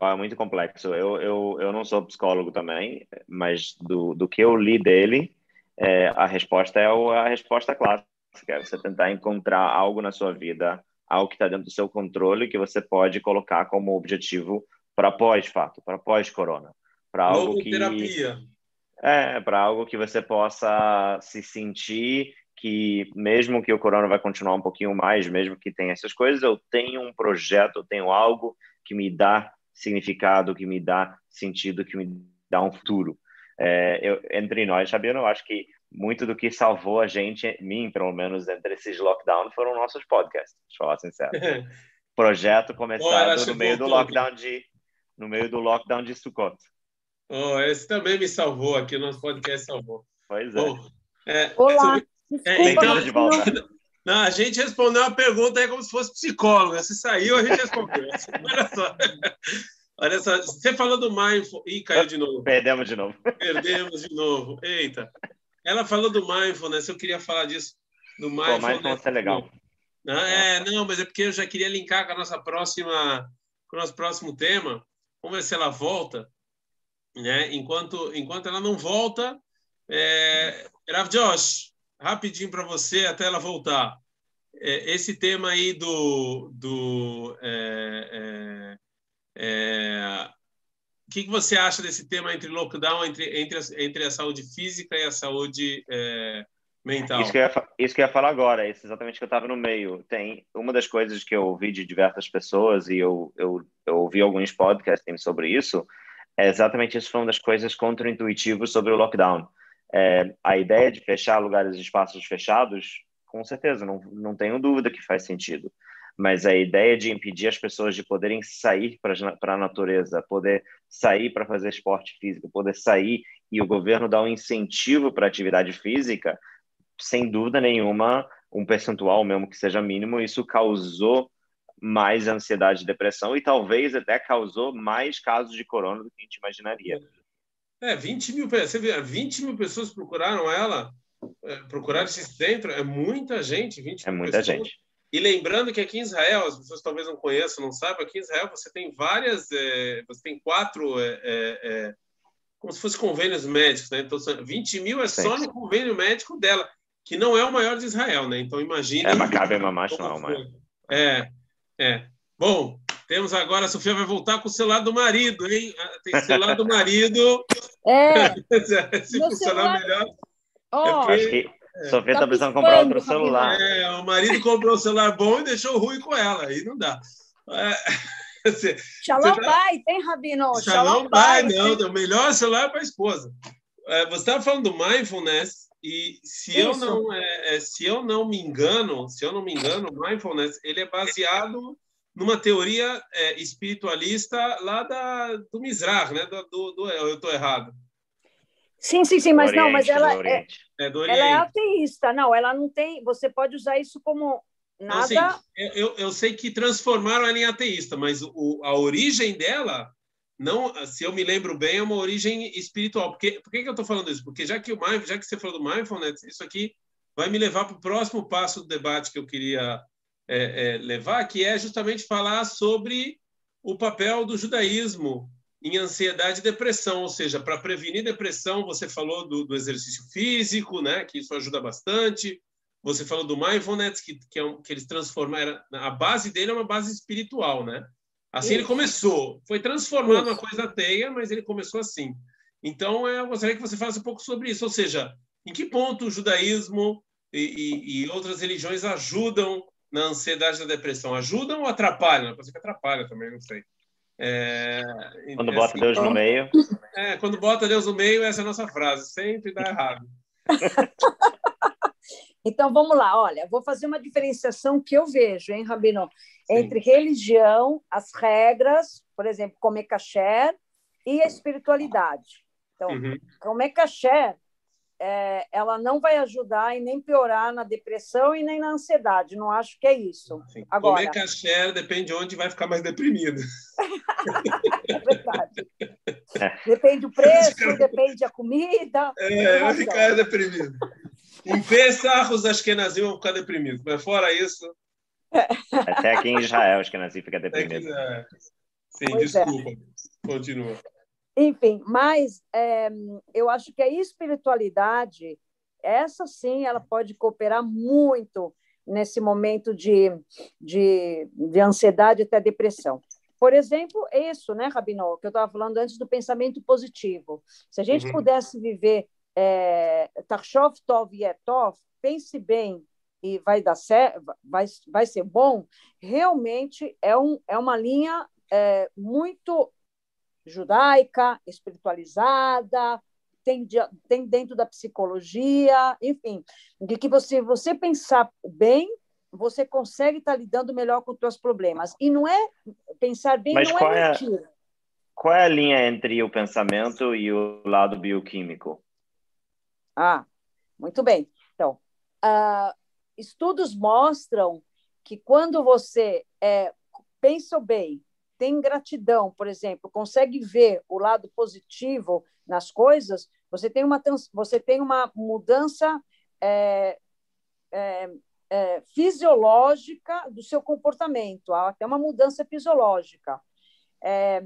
É muito complexo. Eu, eu, eu não sou psicólogo também, mas do, do que eu li dele, é, a resposta é a resposta clássica. É você tentar encontrar algo na sua vida, algo que está dentro do seu controle, que você pode colocar como objetivo para pós-fato, para pós-corona. Para algo que. terapia. É, para algo que você possa se sentir que, mesmo que o corona vai continuar um pouquinho mais, mesmo que tenha essas coisas, eu tenho um projeto, eu tenho algo que me dá significado, que me dá sentido, que me dá um futuro. É, eu, entre nós, Fabiano, eu acho que muito do que salvou a gente, mim pelo menos, entre esses lockdowns, foram nossos podcasts, deixa eu falar sincero. Projeto começado no meio do lockdown de no meio do lockdown de Sukkot. Oh, esse também me salvou aqui, nosso podcast salvou. Pois é. Oh, é Olá. É, então, de volta. Não, a gente respondeu uma pergunta aí como se fosse psicólogo. Se saiu, a gente respondeu. Olha só. Olha só, você falou do mindful. Ih, caiu de novo. Perdemos de novo. Perdemos de novo. Eita. Ela falou do mindfulness, eu queria falar disso. Do mindfulness. Pô, mindfulness é legal. Não, é, não, mas é porque eu já queria linkar com a nossa próxima, com o nosso próximo tema. Vamos ver se ela volta. Né? Enquanto, enquanto ela não volta, é... Rav Josh, rapidinho para você até ela voltar. É, esse tema aí do, do é, é é... O que, que você acha desse tema entre lockdown, entre, entre, a, entre a saúde física e a saúde é, mental? Isso que, eu ia, isso que eu ia falar agora, isso exatamente que eu estava no meio. Tem uma das coisas que eu ouvi de diversas pessoas e eu, eu, eu ouvi alguns podcasts sobre isso, é exatamente isso foi uma das coisas contra-intuitivas sobre o lockdown. É, a ideia de fechar lugares e espaços fechados, com certeza, não, não tenho dúvida que faz sentido. Mas a ideia de impedir as pessoas de poderem sair para a natureza, poder sair para fazer esporte físico, poder sair e o governo dar um incentivo para a atividade física, sem dúvida nenhuma, um percentual mesmo que seja mínimo, isso causou mais ansiedade e depressão e talvez até causou mais casos de corona do que a gente imaginaria. É, 20 mil, você vê, 20 mil pessoas procuraram ela, é, procuraram esse centro, é muita gente, 20 É muita pessoas. gente. E lembrando que aqui em Israel, as pessoas talvez não conheçam, não saibam, aqui em Israel você tem várias, é, você tem quatro, é, é, é como se fossem convênios médicos, né? Então, 20 mil é Sim. só no convênio médico dela, que não é o maior de Israel, né? Então, imagine... É, Maccabi Mamash não é o maior. É, é. Bom, temos agora, a Sofia vai voltar com o celular do marido, hein? Tem celular do marido. É. Se funcionar celular... melhor. Oh, é porque... É. Sofia tá, tá precisando comprar outro celular. É, o marido comprou um celular bom e deixou ruim com ela. Aí não dá. É, você, Shalom você tá... tem, Rabino? Shalom, não. O melhor celular para a esposa. É, você estava falando do mindfulness e se eu não é, é, se eu não me engano, se eu não me engano, mindfulness ele é baseado numa teoria é, espiritualista lá da, do Mizrah, né? Do, do, do eu estou errado. Sim, sim, sim, mas Oriente, não, mas ela é, é ela é ateísta, não, ela não tem. Você pode usar isso como nada. Assim, eu, eu sei que transformaram ela em ateísta, mas o, a origem dela não, se eu me lembro bem, é uma origem espiritual. Porque, por que, que eu estou falando isso? Porque já que o já que você falou do mindfulness, isso aqui vai me levar para o próximo passo do debate que eu queria é, é, levar, que é justamente falar sobre o papel do judaísmo em ansiedade e depressão, ou seja, para prevenir depressão, você falou do, do, exercício físico, né, que isso ajuda bastante. Você falou do mindfulness, que, que, é um, que eles transformaram. A base dele é uma base espiritual, né? Assim isso. ele começou. Foi transformando uma coisa teia, mas ele começou assim. Então, eu gostaria que você falasse um pouco sobre isso, ou seja, em que ponto o judaísmo e, e, e outras religiões ajudam na ansiedade e na depressão? Ajudam ou atrapalham? Pode ser que atrapalha também, não sei. É, quando bota assim, Deus no meio. É, quando bota Deus no meio, essa é a nossa frase. Sempre dá errado. então, vamos lá. Olha, vou fazer uma diferenciação que eu vejo, hein, Rabino? Entre religião, as regras, por exemplo, comer caché e a espiritualidade. Então, uhum. comer caché é, ela não vai ajudar e nem piorar na depressão e nem na ansiedade. Não acho que é isso. Sim. Agora, Comer caché depende de onde vai ficar mais deprimido. é verdade. Depende do preço, depende da comida. É, vai ficar deprimido. Em Pesach, os Ashkenazim vão ficar deprimidos, mas fora isso... Até aqui em Israel, os Ashkenazim fica deprimido. É. Sim, pois é. desculpa. É. Continua. Enfim, mas é, eu acho que a espiritualidade, essa sim, ela pode cooperar muito nesse momento de, de, de ansiedade até depressão. Por exemplo, isso, né, Rabino, que eu estava falando antes do pensamento positivo. Se a gente uhum. pudesse viver é, Tarshov Tov Yetov, pense bem e vai dar certo, vai, vai ser bom, realmente é, um, é uma linha é, muito judaica, espiritualizada, tem, tem dentro da psicologia, enfim, de que você, você pensar bem, você consegue estar lidando melhor com os seus problemas. E não é pensar bem, Mas não é, é mentira. Qual é a linha entre o pensamento e o lado bioquímico? Ah, muito bem. Então, uh, estudos mostram que quando você é, pensa bem, tem gratidão, por exemplo, consegue ver o lado positivo nas coisas, você tem uma, você tem uma mudança é, é, é, fisiológica do seu comportamento, até uma mudança fisiológica. É,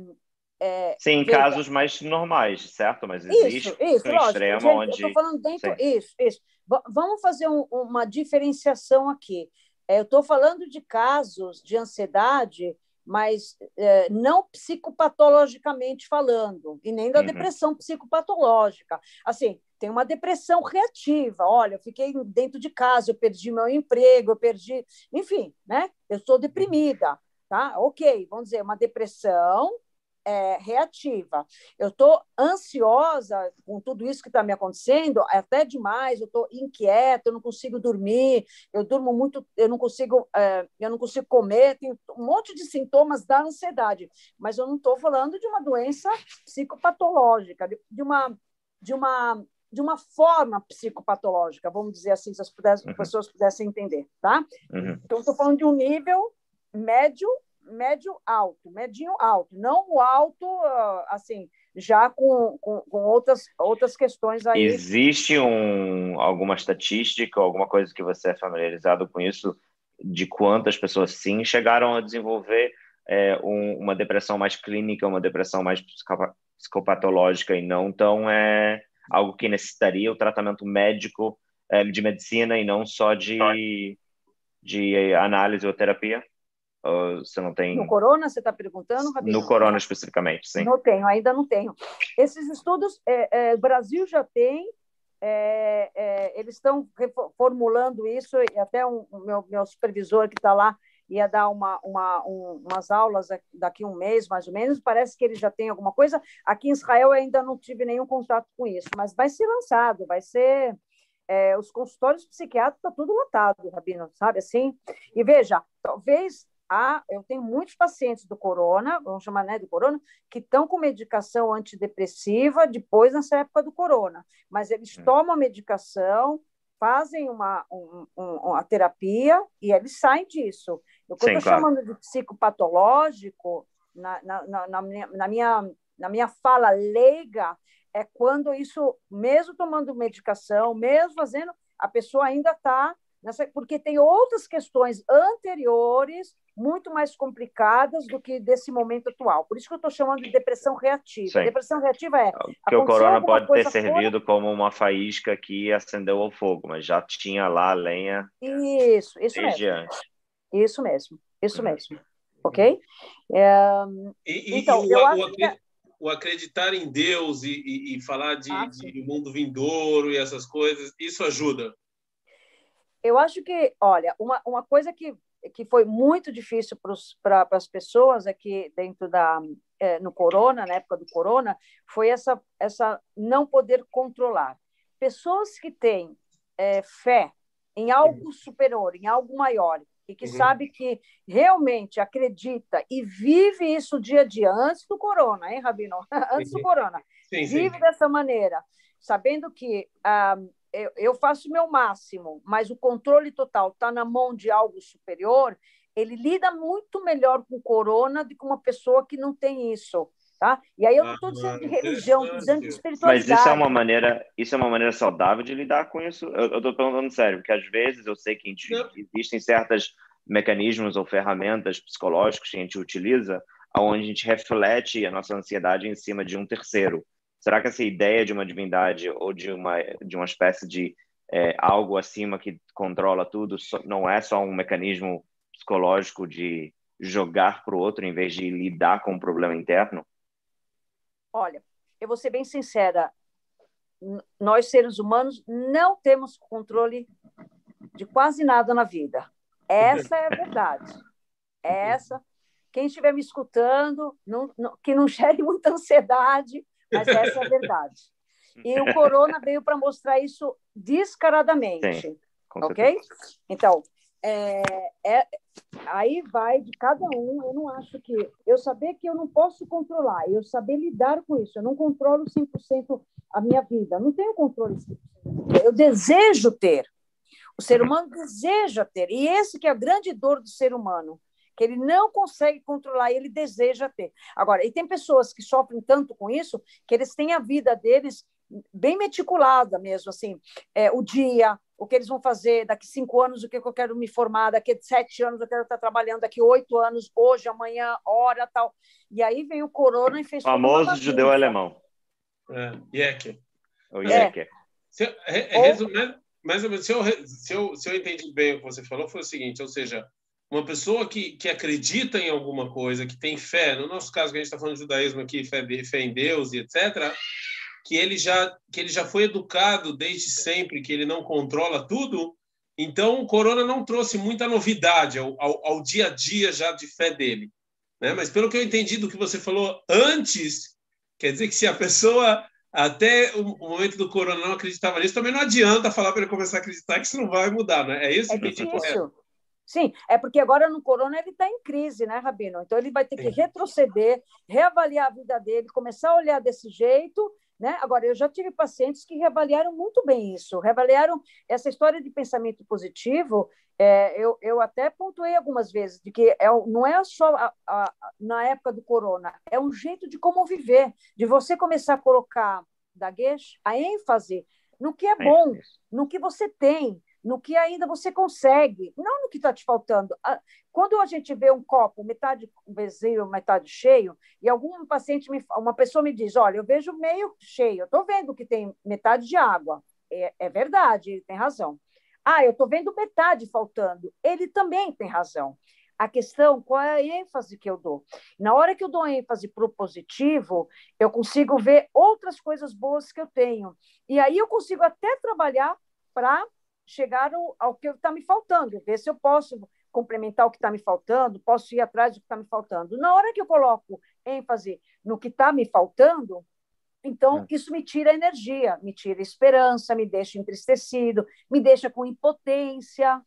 é, Sim, em casos mais normais, certo? Mas existe isso, isso, um lógico, extremo gente, onde... Estou falando dentro... Sim. Isso, isso. Vamos fazer um, uma diferenciação aqui. É, eu estou falando de casos de ansiedade mas é, não psicopatologicamente falando, e nem da uhum. depressão psicopatológica. Assim, tem uma depressão reativa. Olha, eu fiquei dentro de casa, eu perdi meu emprego, eu perdi. Enfim, né? Eu estou deprimida, tá? Ok, vamos dizer, uma depressão é, reativa. Eu estou ansiosa com tudo isso que está me acontecendo, é até demais. Eu estou inquieta, eu não consigo dormir, eu durmo muito, eu não consigo, é, eu não consigo comer. Tem um monte de sintomas da ansiedade, mas eu não estou falando de uma doença psicopatológica, de, de uma de uma de uma forma psicopatológica, vamos dizer assim, se as, pudessem, uhum. pessoas pudessem entender, tá? Uhum. Então, estou falando de um nível médio médio alto, medinho alto, não o alto, ah, assim, já com, com, com, outras, outras questões aí. Existe um, alguma estatística, alguma coisa que você é familiarizado com isso, de quantas pessoas sim chegaram a desenvolver é, um, uma depressão mais clínica, uma depressão mais psicopatológica e não tão é, algo que necessitaria o tratamento médico é, de medicina e não só de, de análise ou terapia? Você não tem. No corona, você está perguntando, Rabino? No corona especificamente, sim. Não tenho, ainda não tenho. Esses estudos, é, é, o Brasil já tem, é, é eles estão reformulando isso, e até o um, meu, meu supervisor que está lá ia dar uma, uma, um, umas aulas daqui a um mês, mais ou menos. Parece que ele já tem alguma coisa. Aqui em Israel ainda não tive nenhum contato com isso, mas vai ser lançado, vai ser. É, os consultórios psiquiátricos está tudo lotado, Rabino, sabe assim? E veja, talvez há, eu tenho muitos pacientes do corona, vamos chamar né, do corona, que estão com medicação antidepressiva depois nessa época do corona, mas eles hum. tomam a medicação, fazem uma, um, um, uma terapia e eles saem disso. Eu estou claro. chamando de psicopatológico, na, na, na, na, minha, na, minha, na minha fala leiga, é quando isso, mesmo tomando medicação, mesmo fazendo, a pessoa ainda está nessa, porque tem outras questões anteriores muito mais complicadas do que desse momento atual. Por isso que eu estou chamando de depressão reativa. Sim. Depressão reativa é. Que o corona pode ter servido como uma faísca que acendeu o fogo, mas já tinha lá a lenha. Isso, isso mesmo. Antes. Isso mesmo, isso mesmo. Ok? É, e, então, e, eu o, acho que... o acreditar em Deus e, e, e falar de, ah, de mundo vindouro e essas coisas, isso ajuda. Eu acho que, olha, uma, uma coisa que que foi muito difícil para as pessoas aqui dentro da é, no corona na época do corona foi essa essa não poder controlar pessoas que têm é, fé em algo uhum. superior em algo maior e que uhum. sabe que realmente acredita e vive isso dia a dia antes do corona hein Rabino antes do corona sim, vive sim. dessa maneira sabendo que ah, eu, eu faço o meu máximo, mas o controle total está na mão de algo superior, ele lida muito melhor com corona do que uma pessoa que não tem isso. Tá? E aí eu não estou dizendo de religião, estou dizendo de espiritualidade. Mas isso é uma maneira, isso é uma maneira saudável de lidar com isso. Eu estou perguntando sério, porque às vezes eu sei que gente, existem certos mecanismos ou ferramentas psicológicas que a gente utiliza, onde a gente reflete a nossa ansiedade em cima de um terceiro. Será que essa ideia de uma divindade ou de uma, de uma espécie de é, algo acima que controla tudo não é só um mecanismo psicológico de jogar para o outro em vez de lidar com o problema interno? Olha, eu vou ser bem sincera. Nós, seres humanos, não temos controle de quase nada na vida. Essa é a verdade. Essa. Quem estiver me escutando, não, não, que não gere muita ansiedade, mas essa é a verdade. E o corona veio para mostrar isso descaradamente. Sim, ok? Então, é, é, aí vai de cada um. Eu não acho que. Eu saber que eu não posso controlar, eu saber lidar com isso. Eu não controlo 100% a minha vida. não tenho controle 100%. Eu desejo ter. O ser humano deseja ter. E esse que é a grande dor do ser humano que ele não consegue controlar e ele deseja ter. Agora, e tem pessoas que sofrem tanto com isso que eles têm a vida deles bem meticulada mesmo, assim, é, o dia, o que eles vão fazer daqui cinco anos, o que eu quero me formar, daqui sete anos eu quero estar trabalhando, daqui oito anos, hoje, amanhã, hora, tal. E aí vem o corona e fez... Famoso judeu alemão. É, Yecker. O Yecker. É. Se, mais ou menos, se eu, se, eu, se eu entendi bem o que você falou, foi o seguinte, ou seja, uma pessoa que, que acredita em alguma coisa, que tem fé, no nosso caso que a gente está falando de judaísmo aqui, fé, fé em Deus e etc., que ele já que ele já foi educado desde sempre, que ele não controla tudo, então o corona não trouxe muita novidade ao, ao, ao dia a dia já de fé dele. né? Mas pelo que eu entendi do que você falou antes, quer dizer que se a pessoa até o momento do corona não acreditava nisso, também não adianta falar para ele começar a acreditar que isso não vai mudar, né? É isso é difícil. Sim, é porque agora no corona ele está em crise, né, Rabino? Então ele vai ter que retroceder, reavaliar a vida dele, começar a olhar desse jeito, né? Agora eu já tive pacientes que reavaliaram muito bem isso, reavaliaram essa história de pensamento positivo. É, eu, eu até pontuei algumas vezes de que é, não é só a, a, na época do corona, é um jeito de como viver, de você começar a colocar da a ênfase no que é bom, no que você tem, no que ainda você consegue, não no que está te faltando. Quando a gente vê um copo metade vazio, metade cheio, e algum paciente, me, uma pessoa me diz, olha, eu vejo meio cheio, eu estou vendo que tem metade de água. É, é verdade, tem razão. Ah, eu estou vendo metade faltando. Ele também tem razão. A questão, qual é a ênfase que eu dou? Na hora que eu dou ênfase para o positivo, eu consigo ver outras coisas boas que eu tenho. E aí eu consigo até trabalhar para chegar ao, ao que está me faltando, ver se eu posso complementar o que está me faltando, posso ir atrás do que está me faltando. Na hora que eu coloco ênfase no que está me faltando, então é. isso me tira energia, me tira esperança, me deixa entristecido, me deixa com impotência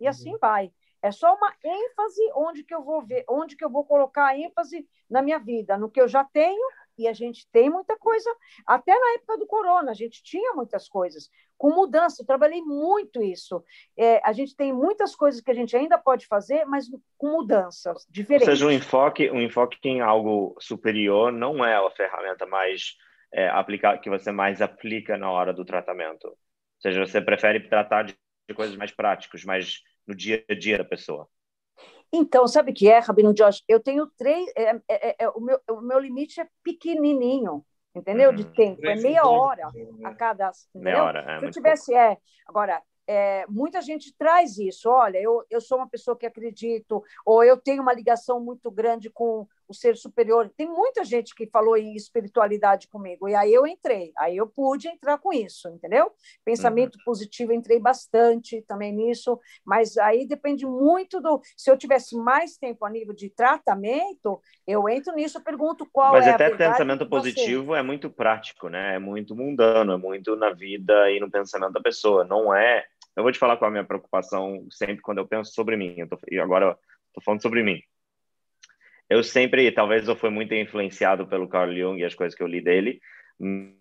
e uhum. assim vai. É só uma ênfase onde que eu vou ver, onde que eu vou colocar a ênfase na minha vida, no que eu já tenho e a gente tem muita coisa, até na época do corona, a gente tinha muitas coisas, com mudança, eu trabalhei muito isso. É, a gente tem muitas coisas que a gente ainda pode fazer, mas com mudanças diferentes. Ou seja, um enfoque, um enfoque em algo superior não é a ferramenta mais é, aplicada, que você mais aplica na hora do tratamento. Ou seja, você prefere tratar de, de coisas mais práticas, mais no dia a dia da pessoa. Então, sabe o que é, Rabino Josh? Eu tenho três. É, é, é, o, meu, o meu limite é pequenininho, entendeu? De uhum. tempo. É meia hora a cada. Entendeu? Meia hora. É, Se eu tivesse. Pouco. É, agora, é, muita gente traz isso. Olha, eu, eu sou uma pessoa que acredito, ou eu tenho uma ligação muito grande com o ser superior. Tem muita gente que falou em espiritualidade comigo, e aí eu entrei, aí eu pude entrar com isso, entendeu? Pensamento uhum. positivo, entrei bastante também nisso, mas aí depende muito do. Se eu tivesse mais tempo a nível de tratamento, eu entro nisso, pergunto qual mas é até a verdade pensamento positivo é muito prático, né? É muito mundano, é muito na vida e no pensamento da pessoa, não é. Eu vou te falar qual é a minha preocupação sempre quando eu penso sobre mim. Eu tô, e agora estou falando sobre mim eu sempre, talvez eu fui muito influenciado pelo Carl Jung e as coisas que eu li dele,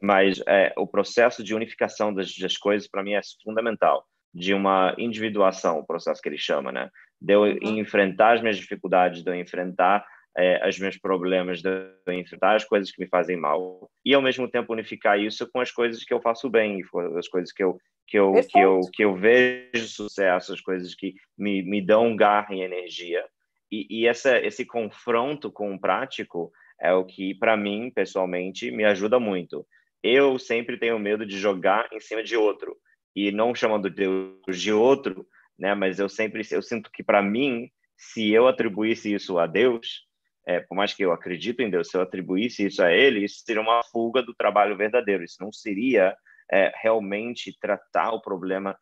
mas é, o processo de unificação das, das coisas para mim é fundamental, de uma individuação, o processo que ele chama, né? De eu uhum. enfrentar as minhas dificuldades, de eu enfrentar é, os meus problemas, de eu enfrentar as coisas que me fazem mal e ao mesmo tempo unificar isso com as coisas que eu faço bem, as coisas que eu que eu que eu que eu vejo sucesso, as coisas que me, me dão garra e energia e, e essa, esse confronto com o prático é o que, para mim, pessoalmente, me ajuda muito. Eu sempre tenho medo de jogar em cima de outro, e não chamando Deus de outro, né? Mas eu sempre eu sinto que para mim, se eu atribuísse isso a Deus, é, por mais que eu acredito em Deus, se eu atribuísse isso a Ele, isso seria uma fuga do trabalho verdadeiro. Isso não seria é, realmente tratar o problema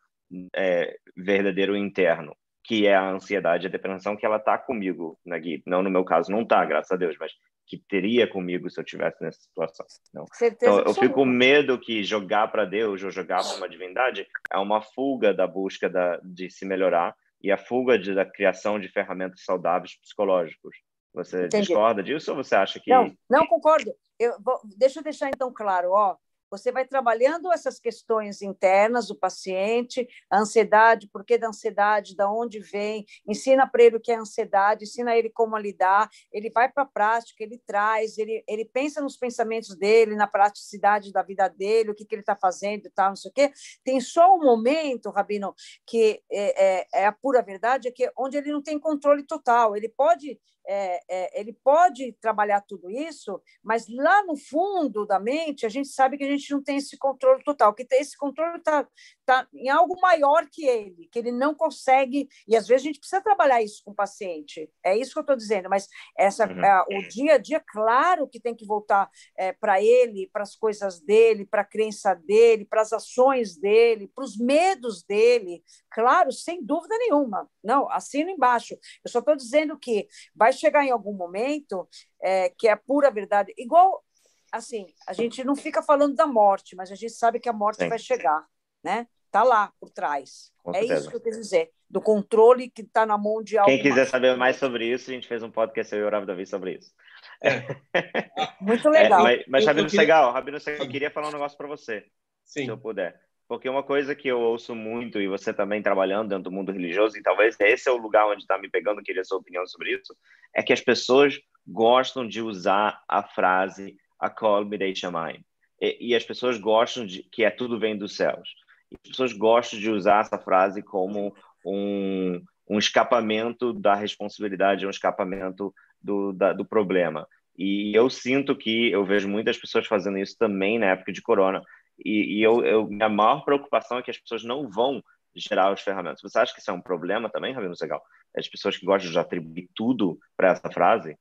é, verdadeiro interno que é a ansiedade a depressão, que ela tá comigo, né, Gui? Não no meu caso, não tá, graças a Deus, mas que teria comigo se eu tivesse nessa situação. Não. Certeza então, eu fico com medo que jogar para Deus ou jogar para uma divindade é uma fuga da busca da, de se melhorar e a fuga de, da criação de ferramentas saudáveis psicológicos. Você Entendi. discorda disso ou você acha que... Não, não concordo. Eu vou, deixa eu deixar então claro, ó, você vai trabalhando essas questões internas do paciente, a ansiedade, por que da ansiedade, da onde vem, ensina para ele o que é ansiedade, ensina ele como lidar, ele vai para a prática, ele traz, ele, ele pensa nos pensamentos dele, na praticidade da vida dele, o que, que ele está fazendo e tal, não sei o quê. Tem só um momento, Rabino, que é, é, é a pura verdade, é que onde ele não tem controle total, ele pode é, é, ele pode trabalhar tudo isso, mas lá no fundo da mente a gente sabe que a gente não tem esse controle total, que tem esse controle está tá em algo maior que ele, que ele não consegue, e às vezes a gente precisa trabalhar isso com o paciente, é isso que eu estou dizendo, mas essa, uhum. é, o dia a dia, claro que tem que voltar é, para ele, para as coisas dele, para a crença dele, para as ações dele, para os medos dele, claro, sem dúvida nenhuma, não, assino embaixo, eu só estou dizendo que vai chegar em algum momento é, que é pura verdade, igual assim, a gente não fica falando da morte, mas a gente sabe que a morte Sim. vai chegar, né? Tá lá por trás. Com é certeza. isso que eu quero dizer, do controle que está na mão de alguém. Quem quiser saber mais sobre isso, a gente fez um podcast eu e o Ravi Davi sobre isso. É. Muito legal. É, mas, mas Rabino queria... Segal, Rabino Segal, eu queria falar um negócio para você, Sim. se eu puder. Porque uma coisa que eu ouço muito, e você também trabalhando dentro do mundo religioso, e talvez esse é o lugar onde está me pegando, queria sua opinião sobre isso, é que as pessoas gostam de usar a frase a Kol Bidei Shamayim. E, e as pessoas gostam de que é tudo vem dos céus. E as pessoas gostam de usar essa frase como um, um escapamento da responsabilidade, um escapamento do, da, do problema. E eu sinto que eu vejo muitas pessoas fazendo isso também na época de corona. E, e eu, eu, minha maior preocupação é que as pessoas não vão gerar as ferramentas. Você acha que isso é um problema também, Rabino Segal? As pessoas que gostam de atribuir tudo para essa frase?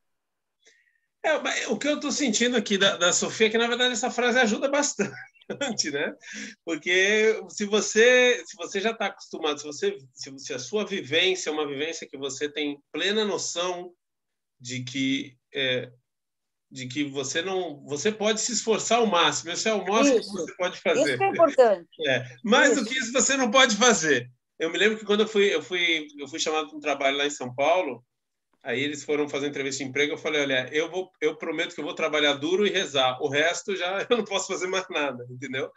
É, o que eu estou sentindo aqui da, da Sofia é que, na verdade, essa frase ajuda bastante, né? Porque se você, se você já está acostumado, se, você, se, se, a sua vivência é uma vivência que você tem plena noção de que é, de que você não você pode se esforçar ao máximo esse é o máximo isso. que você pode fazer isso é importante é, mais isso. do que isso você não pode fazer eu me lembro que quando eu fui eu fui eu fui chamado para um trabalho lá em São Paulo Aí eles foram fazer entrevista de emprego. Eu falei: olha, eu vou, eu prometo que eu vou trabalhar duro e rezar. O resto já eu não posso fazer mais nada, entendeu?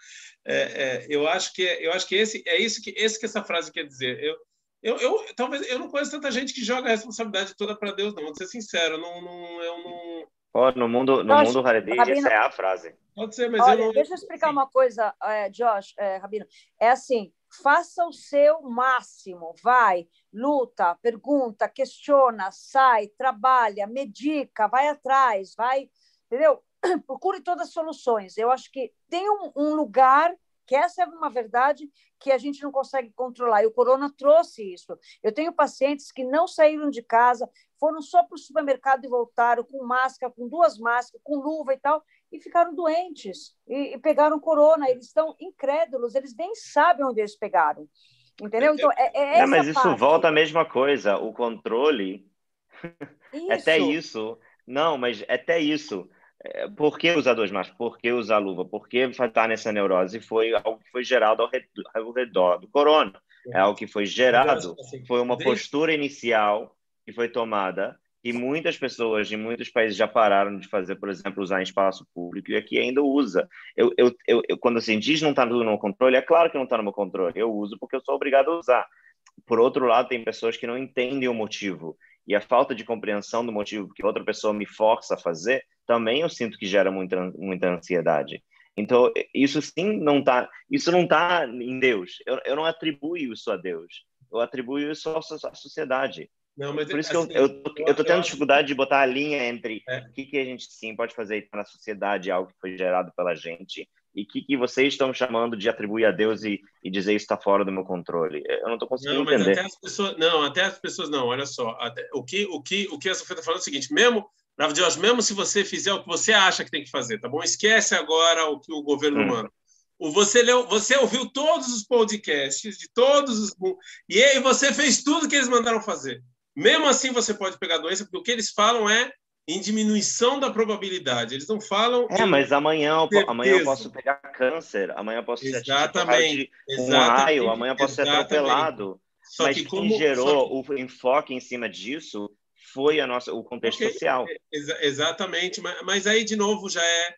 É, é, eu acho que eu acho que esse é isso que esse que essa frase quer dizer. Eu, eu, eu talvez eu não conheço tanta gente que joga a responsabilidade toda para Deus, não. Vou ser sincero, não, não eu não. Oh, no mundo no Josh, mundo Haredi, essa é a frase. Pode ser, mas Olha, eu não... deixa eu explicar Sim. uma coisa, é, Josh, é, Rabino. É assim, faça o seu máximo, vai, luta, pergunta, questiona, sai, trabalha, medica, vai atrás, vai, entendeu? Procure todas as soluções. Eu acho que tem um, um lugar que essa é uma verdade que a gente não consegue controlar. E o corona trouxe isso. Eu tenho pacientes que não saíram de casa, foram só para o supermercado e voltaram com máscara, com duas máscaras, com luva e tal, e ficaram doentes e, e pegaram corona. Eles estão incrédulos, eles nem sabem onde eles pegaram. Entendeu? Então, é, é, é mas isso parte. volta a mesma coisa. O controle. Isso. até isso. Não, mas até isso. É, por que usar dois máscaras? Por que usar luva? Por que estar nessa neurose? Foi algo que foi gerado ao redor, ao redor do corona. É algo que foi gerado. Assim, foi uma postura inicial que foi tomada e muitas pessoas de muitos países já pararam de fazer, por exemplo, usar em espaço público e aqui ainda usa. Eu, eu, eu, quando assim diz não está no meu controle, é claro que não está no meu controle. Eu uso porque eu sou obrigado a usar. Por outro lado, tem pessoas que não entendem o motivo e a falta de compreensão do motivo que outra pessoa me força a fazer, também eu sinto que gera muita, muita ansiedade. Então, isso sim não está, isso não está em Deus. Eu, eu não atribuo isso a Deus. Eu atribuo isso à sociedade. Não, mas Por isso assim, que eu, assim, eu, eu, tô tendo dificuldade de botar a linha entre é. o que, que a gente sim pode fazer na sociedade, algo que foi gerado pela gente, e o que, que vocês estão chamando de atribuir a Deus e, e dizer isso está fora do meu controle. Eu não estou conseguindo não, entender. Até as pessoas, não, até as pessoas não, olha só. Até, o, que, o, que, o que a Sofia está falando é o seguinte, mesmo, Bravo Deus, mesmo se você fizer o que você acha que tem que fazer, tá bom? Esquece agora o que o governo hum. manda. Você, leu, você ouviu todos os podcasts de todos os. E aí você fez tudo que eles mandaram fazer. Mesmo assim, você pode pegar doença, porque o que eles falam é em diminuição da probabilidade. Eles não falam. É, mas amanhã eu, amanhã eu posso pegar câncer, amanhã eu posso ser exatamente, de um raio, amanhã eu posso ser atropelado. Só mas que como, quem gerou que... o enfoque em cima disso foi a nossa, o contexto okay. social. Ex exatamente, mas, mas aí, de novo, já é.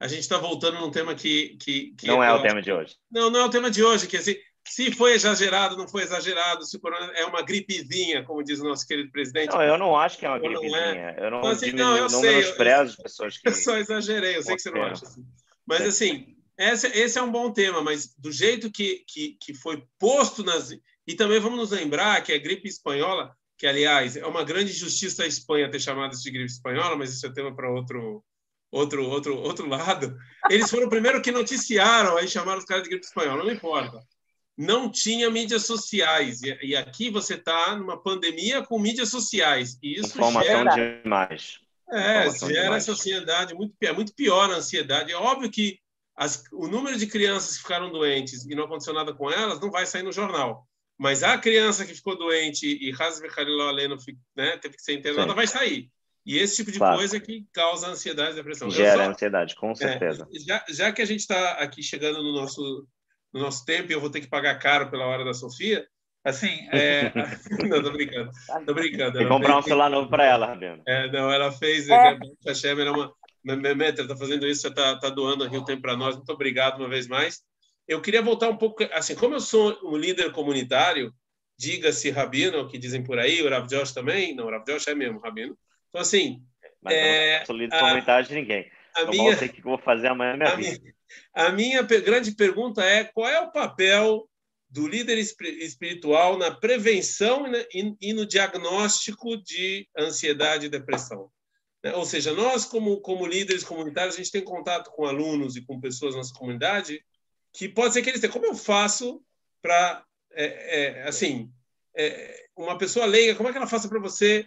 A gente está voltando num tema que. que, que não é, é o tema de hoje. Não, não é o tema de hoje, que assim, se foi exagerado, não foi exagerado, se o corona é uma gripezinha, como diz o nosso querido presidente. Não, eu não acho que é uma gripezinha. É. Eu não, então, assim, não, eu não sei, menosprezo eu, pessoas que. Eu só exagerei, eu sei que você não acha assim. Mas, assim, esse, esse é um bom tema, mas do jeito que, que, que foi posto nas. E também vamos nos lembrar que a gripe espanhola, que, aliás, é uma grande justiça a Espanha ter chamado isso de gripe espanhola, mas isso é tema para outro, outro, outro, outro lado. Eles foram o primeiro que noticiaram, aí chamaram os caras de gripe espanhola, não importa. Não tinha mídias sociais. E, e aqui você está numa pandemia com mídias sociais. E isso Informação gera... demais. É, gera demais. essa ansiedade muito, é muito pior a ansiedade. É óbvio que as, o número de crianças que ficaram doentes e não aconteceu nada com elas não vai sair no jornal. Mas a criança que ficou doente e Hasbe Khalilou Aleno né, teve que ser internada Sim. vai sair. E esse tipo de claro. coisa que causa ansiedade e depressão. Gera só, ansiedade, com é, certeza. É, já, já que a gente está aqui chegando no nosso, no nosso tempo e eu vou ter que pagar caro pela hora da Sofia, assim, é... não, tô brincando, tô brincando. Tem que comprar fez... um celular novo para ela, Rabino. É, não, ela fez, é. a Hashem era uma... Meta, está fazendo isso, você está tá doando aqui o tempo para nós, muito obrigado uma vez mais. Eu queria voltar um pouco, assim, como eu sou um líder comunitário, diga-se Rabino, que dizem por aí, o Rav Josh também, não, o Rav Josh é mesmo Rabino, então, assim. Mas é, não sou líder comunitário de ninguém. A minha, eu sei o que vou fazer amanhã na minha a vida. Minha, a minha grande pergunta é: qual é o papel do líder espiritual na prevenção e no diagnóstico de ansiedade e depressão? Né? Ou seja, nós, como, como líderes comunitários, a gente tem contato com alunos e com pessoas da nossa comunidade que pode ser que eles tenham. Como eu faço para, é, é, assim, é, uma pessoa leiga, como é que ela faça para você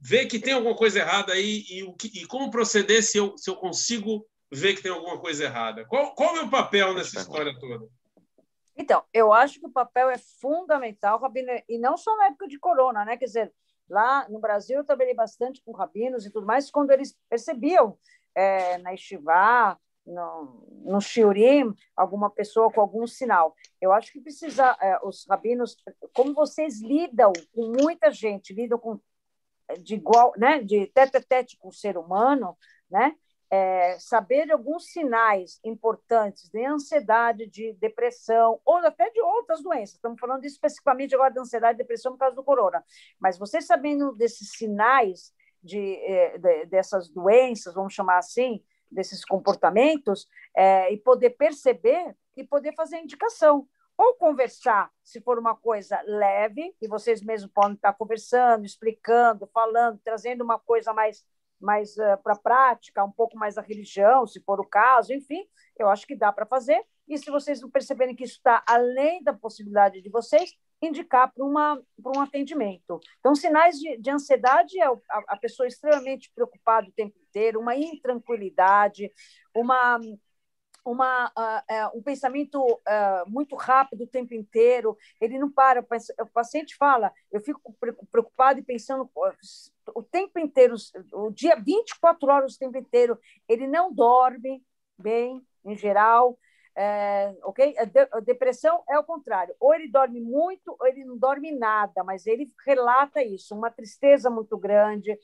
ver que tem alguma coisa errada aí e, e, e como proceder se eu, se eu consigo ver que tem alguma coisa errada? Qual, qual é o meu papel nessa história toda? Então, eu acho que o papel é fundamental, Rabino, e não só na época de corona, né? Quer dizer, lá no Brasil eu trabalhei bastante com rabinos e tudo mais, quando eles percebiam é, na Estivá, no, no Shiurim, alguma pessoa com algum sinal. Eu acho que precisa, é, os rabinos, como vocês lidam com muita gente, lidam com de igual, né, de tete a tete com o ser humano, né, é, saber alguns sinais importantes de ansiedade, de depressão, ou até de outras doenças. Estamos falando especificamente agora de ansiedade e depressão por causa do corona. Mas você sabendo desses sinais de, é, de dessas doenças, vamos chamar assim, desses comportamentos, é, e poder perceber e poder fazer indicação ou conversar, se for uma coisa leve, e vocês mesmos podem estar conversando, explicando, falando, trazendo uma coisa mais, mais uh, para a prática, um pouco mais a religião, se for o caso, enfim, eu acho que dá para fazer. E se vocês não perceberem que isso está além da possibilidade de vocês, indicar para um atendimento. Então, sinais de, de ansiedade é a, a pessoa extremamente preocupada o tempo inteiro, uma intranquilidade, uma uma, uh, um pensamento uh, muito rápido o tempo inteiro, ele não para. O paciente fala, eu fico preocupado e pensando o tempo inteiro, o dia 24 horas o tempo inteiro, ele não dorme bem, em geral. É, ok? A, de, a depressão é o contrário. Ou ele dorme muito, ou ele não dorme nada, mas ele relata isso, uma tristeza muito grande,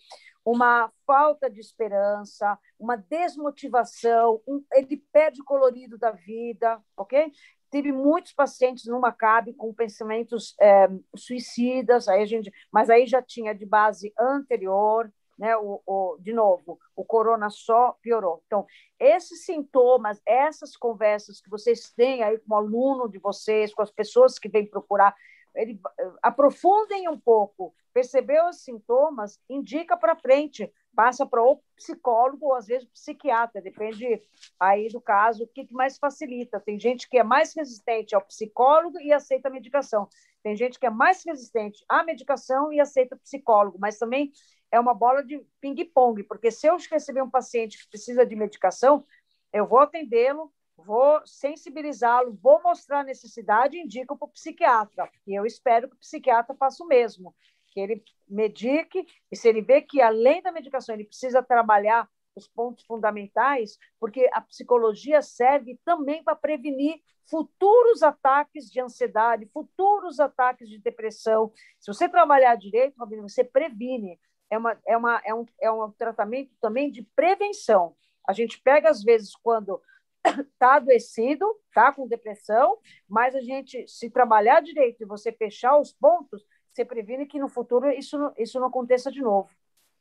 uma falta de esperança, uma desmotivação, um, ele perde o colorido da vida, ok? Tive muitos pacientes no Maccabi com pensamentos é, suicidas, aí a gente, mas aí já tinha de base anterior, né? O, o, de novo, o corona só piorou. Então, esses sintomas, essas conversas que vocês têm aí com o aluno de vocês, com as pessoas que vêm procurar, ele, aprofundem um pouco, percebeu os sintomas, indica para frente, passa para o psicólogo ou às vezes psiquiatra, depende aí do caso, o que mais facilita. Tem gente que é mais resistente ao psicólogo e aceita a medicação. Tem gente que é mais resistente à medicação e aceita o psicólogo, mas também é uma bola de ping-pong, porque se eu receber um paciente que precisa de medicação, eu vou atendê-lo, vou sensibilizá-lo, vou mostrar a necessidade e indico para o psiquiatra. E eu espero que o psiquiatra faça o mesmo, que ele medique, e se ele vê que, além da medicação, ele precisa trabalhar os pontos fundamentais, porque a psicologia serve também para prevenir futuros ataques de ansiedade, futuros ataques de depressão. Se você trabalhar direito, você previne. É, uma, é, uma, é, um, é um tratamento também de prevenção. A gente pega, às vezes, quando está adoecido, está com depressão, mas a gente, se trabalhar direito e você fechar os pontos, você previne que no futuro isso isso não aconteça de novo.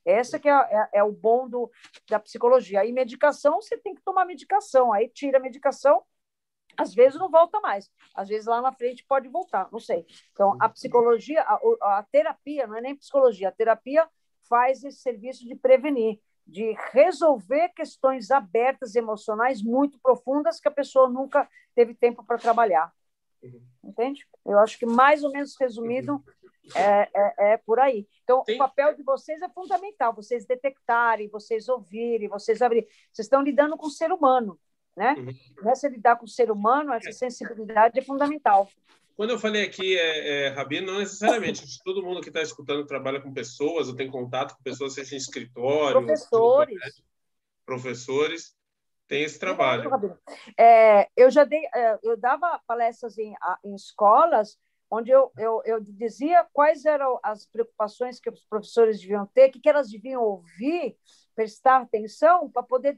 Essa que é, é, é, o bom do, da psicologia. Aí medicação, você tem que tomar medicação. Aí tira a medicação, às vezes não volta mais. Às vezes lá na frente pode voltar, não sei. Então, a psicologia, a, a terapia, não é nem psicologia, a terapia faz esse serviço de prevenir. de resolver questões abertas, emocionais muito profundas que a pessoa nunca teve tempo para trabalhar. Uhum. Entende? Eu acho que mais ou menos resumido uhum. é, é, é, por aí. Então, Sim. o papel de vocês é fundamental, vocês detectarem, vocês ouvirem, vocês abrirem. Vocês estão lidando com o ser humano, né? Uhum. Nessa lidar com o ser humano, essa sensibilidade é fundamental. Quando eu falei aqui, é, é, Rabino, não necessariamente. Todo mundo que está escutando trabalha com pessoas, ou tem contato com pessoas, seja em escritório, professores, professores, tem esse trabalho. É, eu já dei, é, eu dava palestras em, em escolas onde eu, eu, eu dizia quais eram as preocupações que os professores deviam ter, o que, que elas deviam ouvir, prestar atenção para poder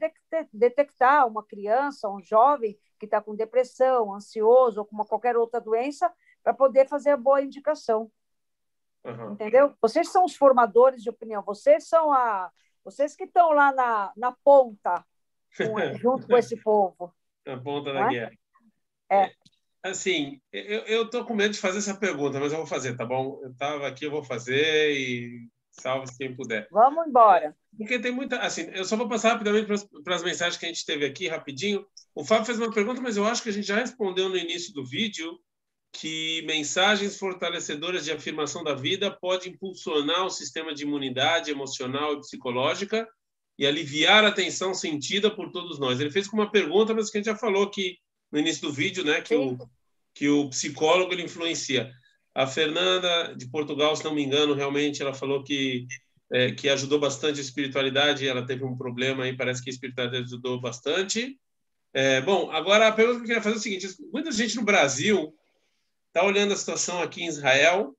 detectar uma criança, um jovem que está com depressão, ansioso ou com uma, qualquer outra doença, para poder fazer a boa indicação. Uhum. Entendeu? Vocês são os formadores de opinião, vocês são a. Vocês que estão lá na, na ponta, com, junto com esse povo. Na ponta da é? guerra. É. Assim, eu estou com medo de fazer essa pergunta, mas eu vou fazer, tá bom? Eu estava aqui, eu vou fazer e salve quem puder. Vamos embora. Porque tem muita. Assim, eu só vou passar rapidamente para as mensagens que a gente teve aqui, rapidinho. O Fábio fez uma pergunta, mas eu acho que a gente já respondeu no início do vídeo que mensagens fortalecedoras de afirmação da vida pode impulsionar o sistema de imunidade emocional e psicológica e aliviar a tensão sentida por todos nós. Ele fez com uma pergunta, mas que a gente já falou que no início do vídeo, né, que o que o psicólogo ele influencia. A Fernanda de Portugal, se não me engano, realmente ela falou que é, que ajudou bastante a espiritualidade. Ela teve um problema aí, parece que a espiritualidade ajudou bastante. É, bom, agora a pergunta que eu queria fazer é o seguinte: muita gente no Brasil está olhando a situação aqui em Israel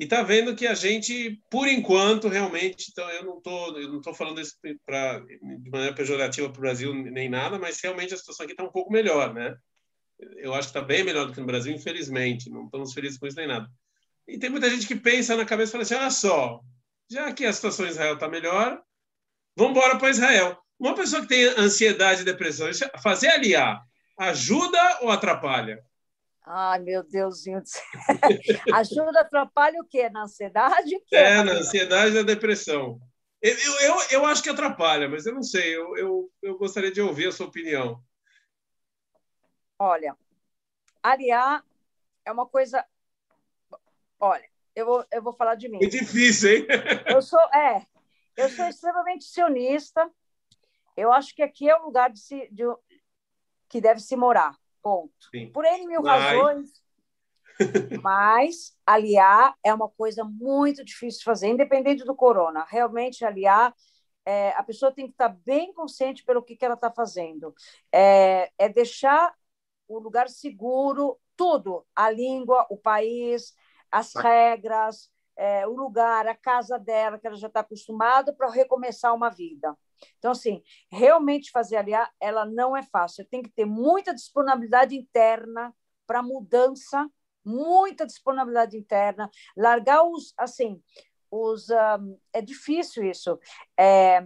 e está vendo que a gente, por enquanto, realmente, então eu não tô, eu não tô falando isso pra, de maneira pejorativa para o Brasil nem nada, mas realmente a situação aqui está um pouco melhor, né? Eu acho que está bem melhor do que no Brasil, infelizmente. Não estamos felizes com isso nem nada. E tem muita gente que pensa na cabeça e fala assim: olha só, já que a situação em Israel está melhor, vamos embora para Israel. Uma pessoa que tem ansiedade e depressão, fazer aliar, ajuda ou atrapalha? Ai, meu Deusinho do céu. Ajuda, atrapalha o quê? Na ansiedade? O quê? É, na ansiedade e na depressão. Eu, eu, eu acho que atrapalha, mas eu não sei. Eu, eu, eu gostaria de ouvir a sua opinião. Olha, aliar é uma coisa. Olha, eu vou, eu vou falar de mim. É difícil, hein? Eu sou, é, eu sou extremamente sionista. Eu acho que aqui é o lugar de se, de, que deve se morar. Ponto. Sim. Por N mil Mas... razões. Mas aliar é uma coisa muito difícil de fazer, independente do corona. Realmente, aliar, é, a pessoa tem que estar bem consciente pelo que, que ela está fazendo. É, é deixar o lugar seguro, tudo, a língua, o país, as regras, é, o lugar, a casa dela, que ela já está acostumada, para recomeçar uma vida. Então, assim, realmente fazer aliar, ela não é fácil. Tem que ter muita disponibilidade interna para mudança, muita disponibilidade interna, largar os, assim, os, um, é difícil isso. É,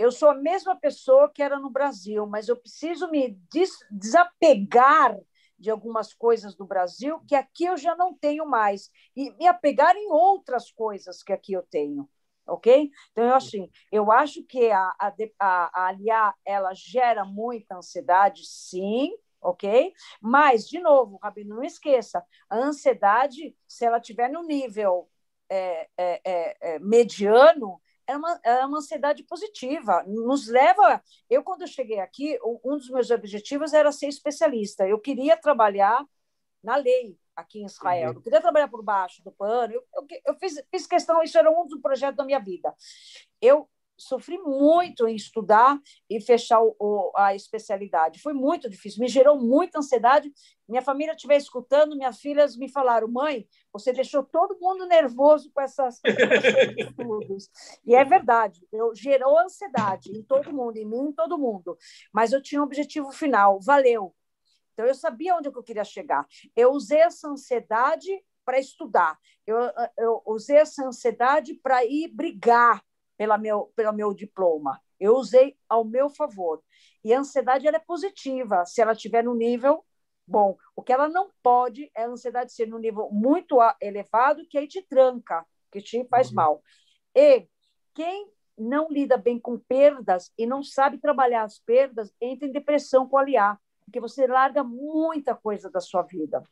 eu sou a mesma pessoa que era no Brasil, mas eu preciso me des desapegar de algumas coisas do Brasil que aqui eu já não tenho mais e me apegar em outras coisas que aqui eu tenho, ok? Então eu assim, eu acho que a, a, a, a aliar ela gera muita ansiedade, sim, ok? Mas de novo, Rabino, não esqueça, a ansiedade, se ela tiver no nível é, é, é, é mediano, é uma, é uma ansiedade positiva. Nos leva. Eu, quando eu cheguei aqui, um dos meus objetivos era ser especialista. Eu queria trabalhar na lei aqui em Israel. Uhum. Eu queria trabalhar por baixo do pano. Eu, eu, eu fiz, fiz questão, isso era um dos projetos da minha vida. Eu sofri muito em estudar e fechar o, a especialidade. Foi muito difícil, me gerou muita ansiedade. Minha família estiver escutando, minhas filhas me falaram: mãe, você deixou todo mundo nervoso com essas estudos. E é verdade, eu gerou ansiedade em todo mundo, em mim, em todo mundo. Mas eu tinha um objetivo final, valeu. Então eu sabia onde eu queria chegar. Eu usei essa ansiedade para estudar. Eu, eu usei essa ansiedade para ir brigar pela meu, pelo meu diploma. Eu usei ao meu favor. E a ansiedade ela é positiva, se ela estiver no nível bom. O que ela não pode é a ansiedade ser no nível muito elevado, que aí te tranca, que te faz uhum. mal. E quem não lida bem com perdas e não sabe trabalhar as perdas, entra em depressão com aliar, porque você larga muita coisa da sua vida.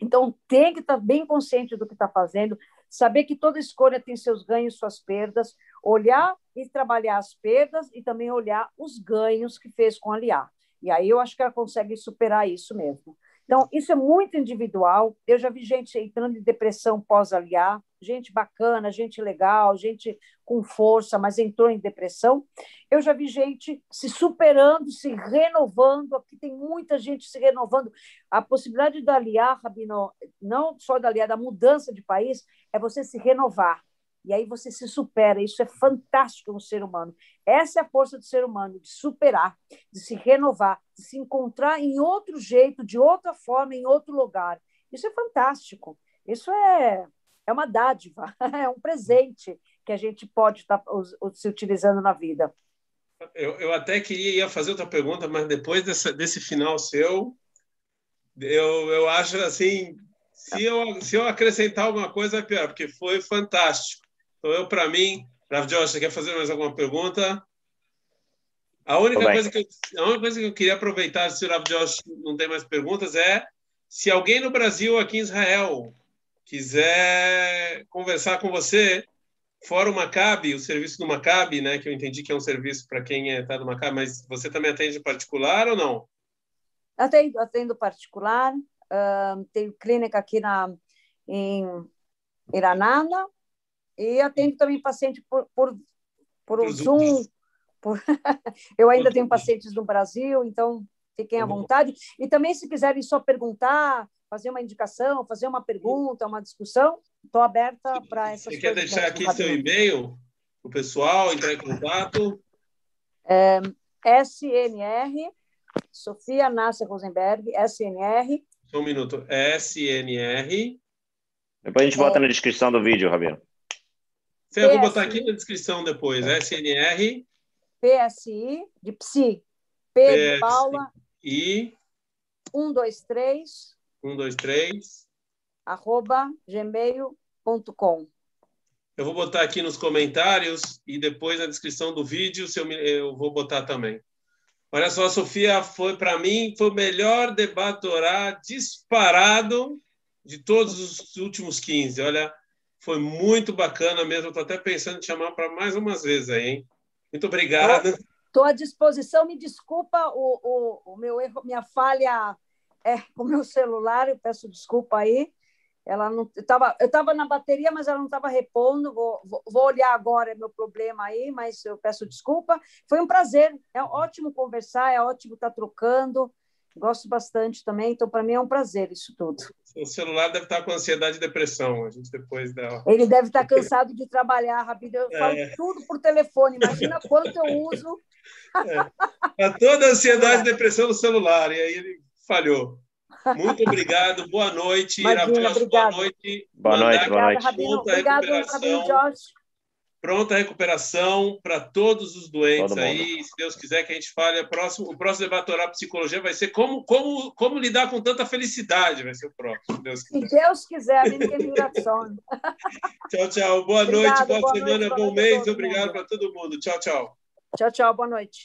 Então, tem que estar bem consciente do que está fazendo, saber que toda escolha tem seus ganhos e suas perdas, olhar e trabalhar as perdas e também olhar os ganhos que fez com aliar. E aí eu acho que ela consegue superar isso mesmo. Então, isso é muito individual. Eu já vi gente entrando em depressão pós-aliar, gente bacana, gente legal, gente com força, mas entrou em depressão. Eu já vi gente se superando, se renovando. Aqui tem muita gente se renovando. A possibilidade da aliar, Rabino, não só da aliar, da mudança de país, é você se renovar. E aí você se supera. Isso é fantástico no ser humano. Essa é a força do ser humano, de superar, de se renovar, de se encontrar em outro jeito, de outra forma, em outro lugar. Isso é fantástico. Isso é, é uma dádiva, é um presente que a gente pode estar se utilizando na vida. Eu, eu até queria ia fazer outra pergunta, mas depois dessa, desse final seu, eu, eu acho assim, se eu, se eu acrescentar alguma coisa é pior, porque foi fantástico. Então, eu, para mim, Rav Josh, você quer fazer mais alguma pergunta? A única, coisa que eu, a única coisa que eu queria aproveitar, se o Rav Josh não tem mais perguntas, é se alguém no Brasil, aqui em Israel, quiser conversar com você, fora o Maccabi, o serviço do Maccabi, né, que eu entendi que é um serviço para quem está é, no Maccabi, mas você também atende particular ou não? Atendo, atendo particular, uh, tenho clínica aqui na, em Iranana, e atendo também paciente por, por, por Zoom. Por... eu ainda tenho pacientes no Brasil, então fiquem à vontade. E também, se quiserem só perguntar, fazer uma indicação, fazer uma pergunta, uma discussão, estou aberta para essas Você quer deixar aqui seu e-mail para o pessoal entrar em contato? É, SNR, Sofia Nasser Rosenberg, SNR. Só um minuto. SNR. Depois a gente bota é, na descrição do vídeo, Rabino. Eu vou botar aqui na descrição depois. SNR. PSI, de PSI. P de Paula. I. 123. 123. Arroba gmail.com. Eu vou botar aqui nos comentários e depois na descrição do vídeo eu, eu vou botar também. Olha só, a Sofia foi para mim foi o melhor debatorá disparado de todos os últimos 15. Olha, foi muito bacana mesmo. Estou até pensando em chamar para mais umas vezes aí, hein? Muito obrigado. Estou à disposição. Me desculpa o, o, o, meu erro, minha falha é, com o meu celular. Eu peço desculpa aí. Ela não estava, eu estava na bateria, mas ela não estava repondo. Vou, vou, vou, olhar agora é meu problema aí, mas eu peço desculpa. Foi um prazer. É ótimo conversar, é ótimo estar trocando. Gosto bastante também, então para mim é um prazer isso tudo. O celular deve estar com ansiedade e depressão, a gente depois dá. Ele deve estar cansado de trabalhar, Rabida. Eu falo é. tudo por telefone, imagina quanto eu uso. É. Tá toda a ansiedade e depressão no celular, e aí ele falhou. Muito obrigado, boa noite. Imagina, boa noite. Boa noite, boa noite. Rabino. Obrigado, Rabino Josh pronta recuperação para todos os doentes Todo aí. Se Deus quiser que a gente fale, a próximo, o próximo debatorá psicologia vai ser como, como, como lidar com tanta felicidade, vai ser o próximo. Deus se Deus quiser, Tchau, tchau. Boa Obrigado, noite, boa, boa semana, noite, bom mês. Obrigado para todo mundo. Tchau, tchau. Tchau, tchau. Boa noite.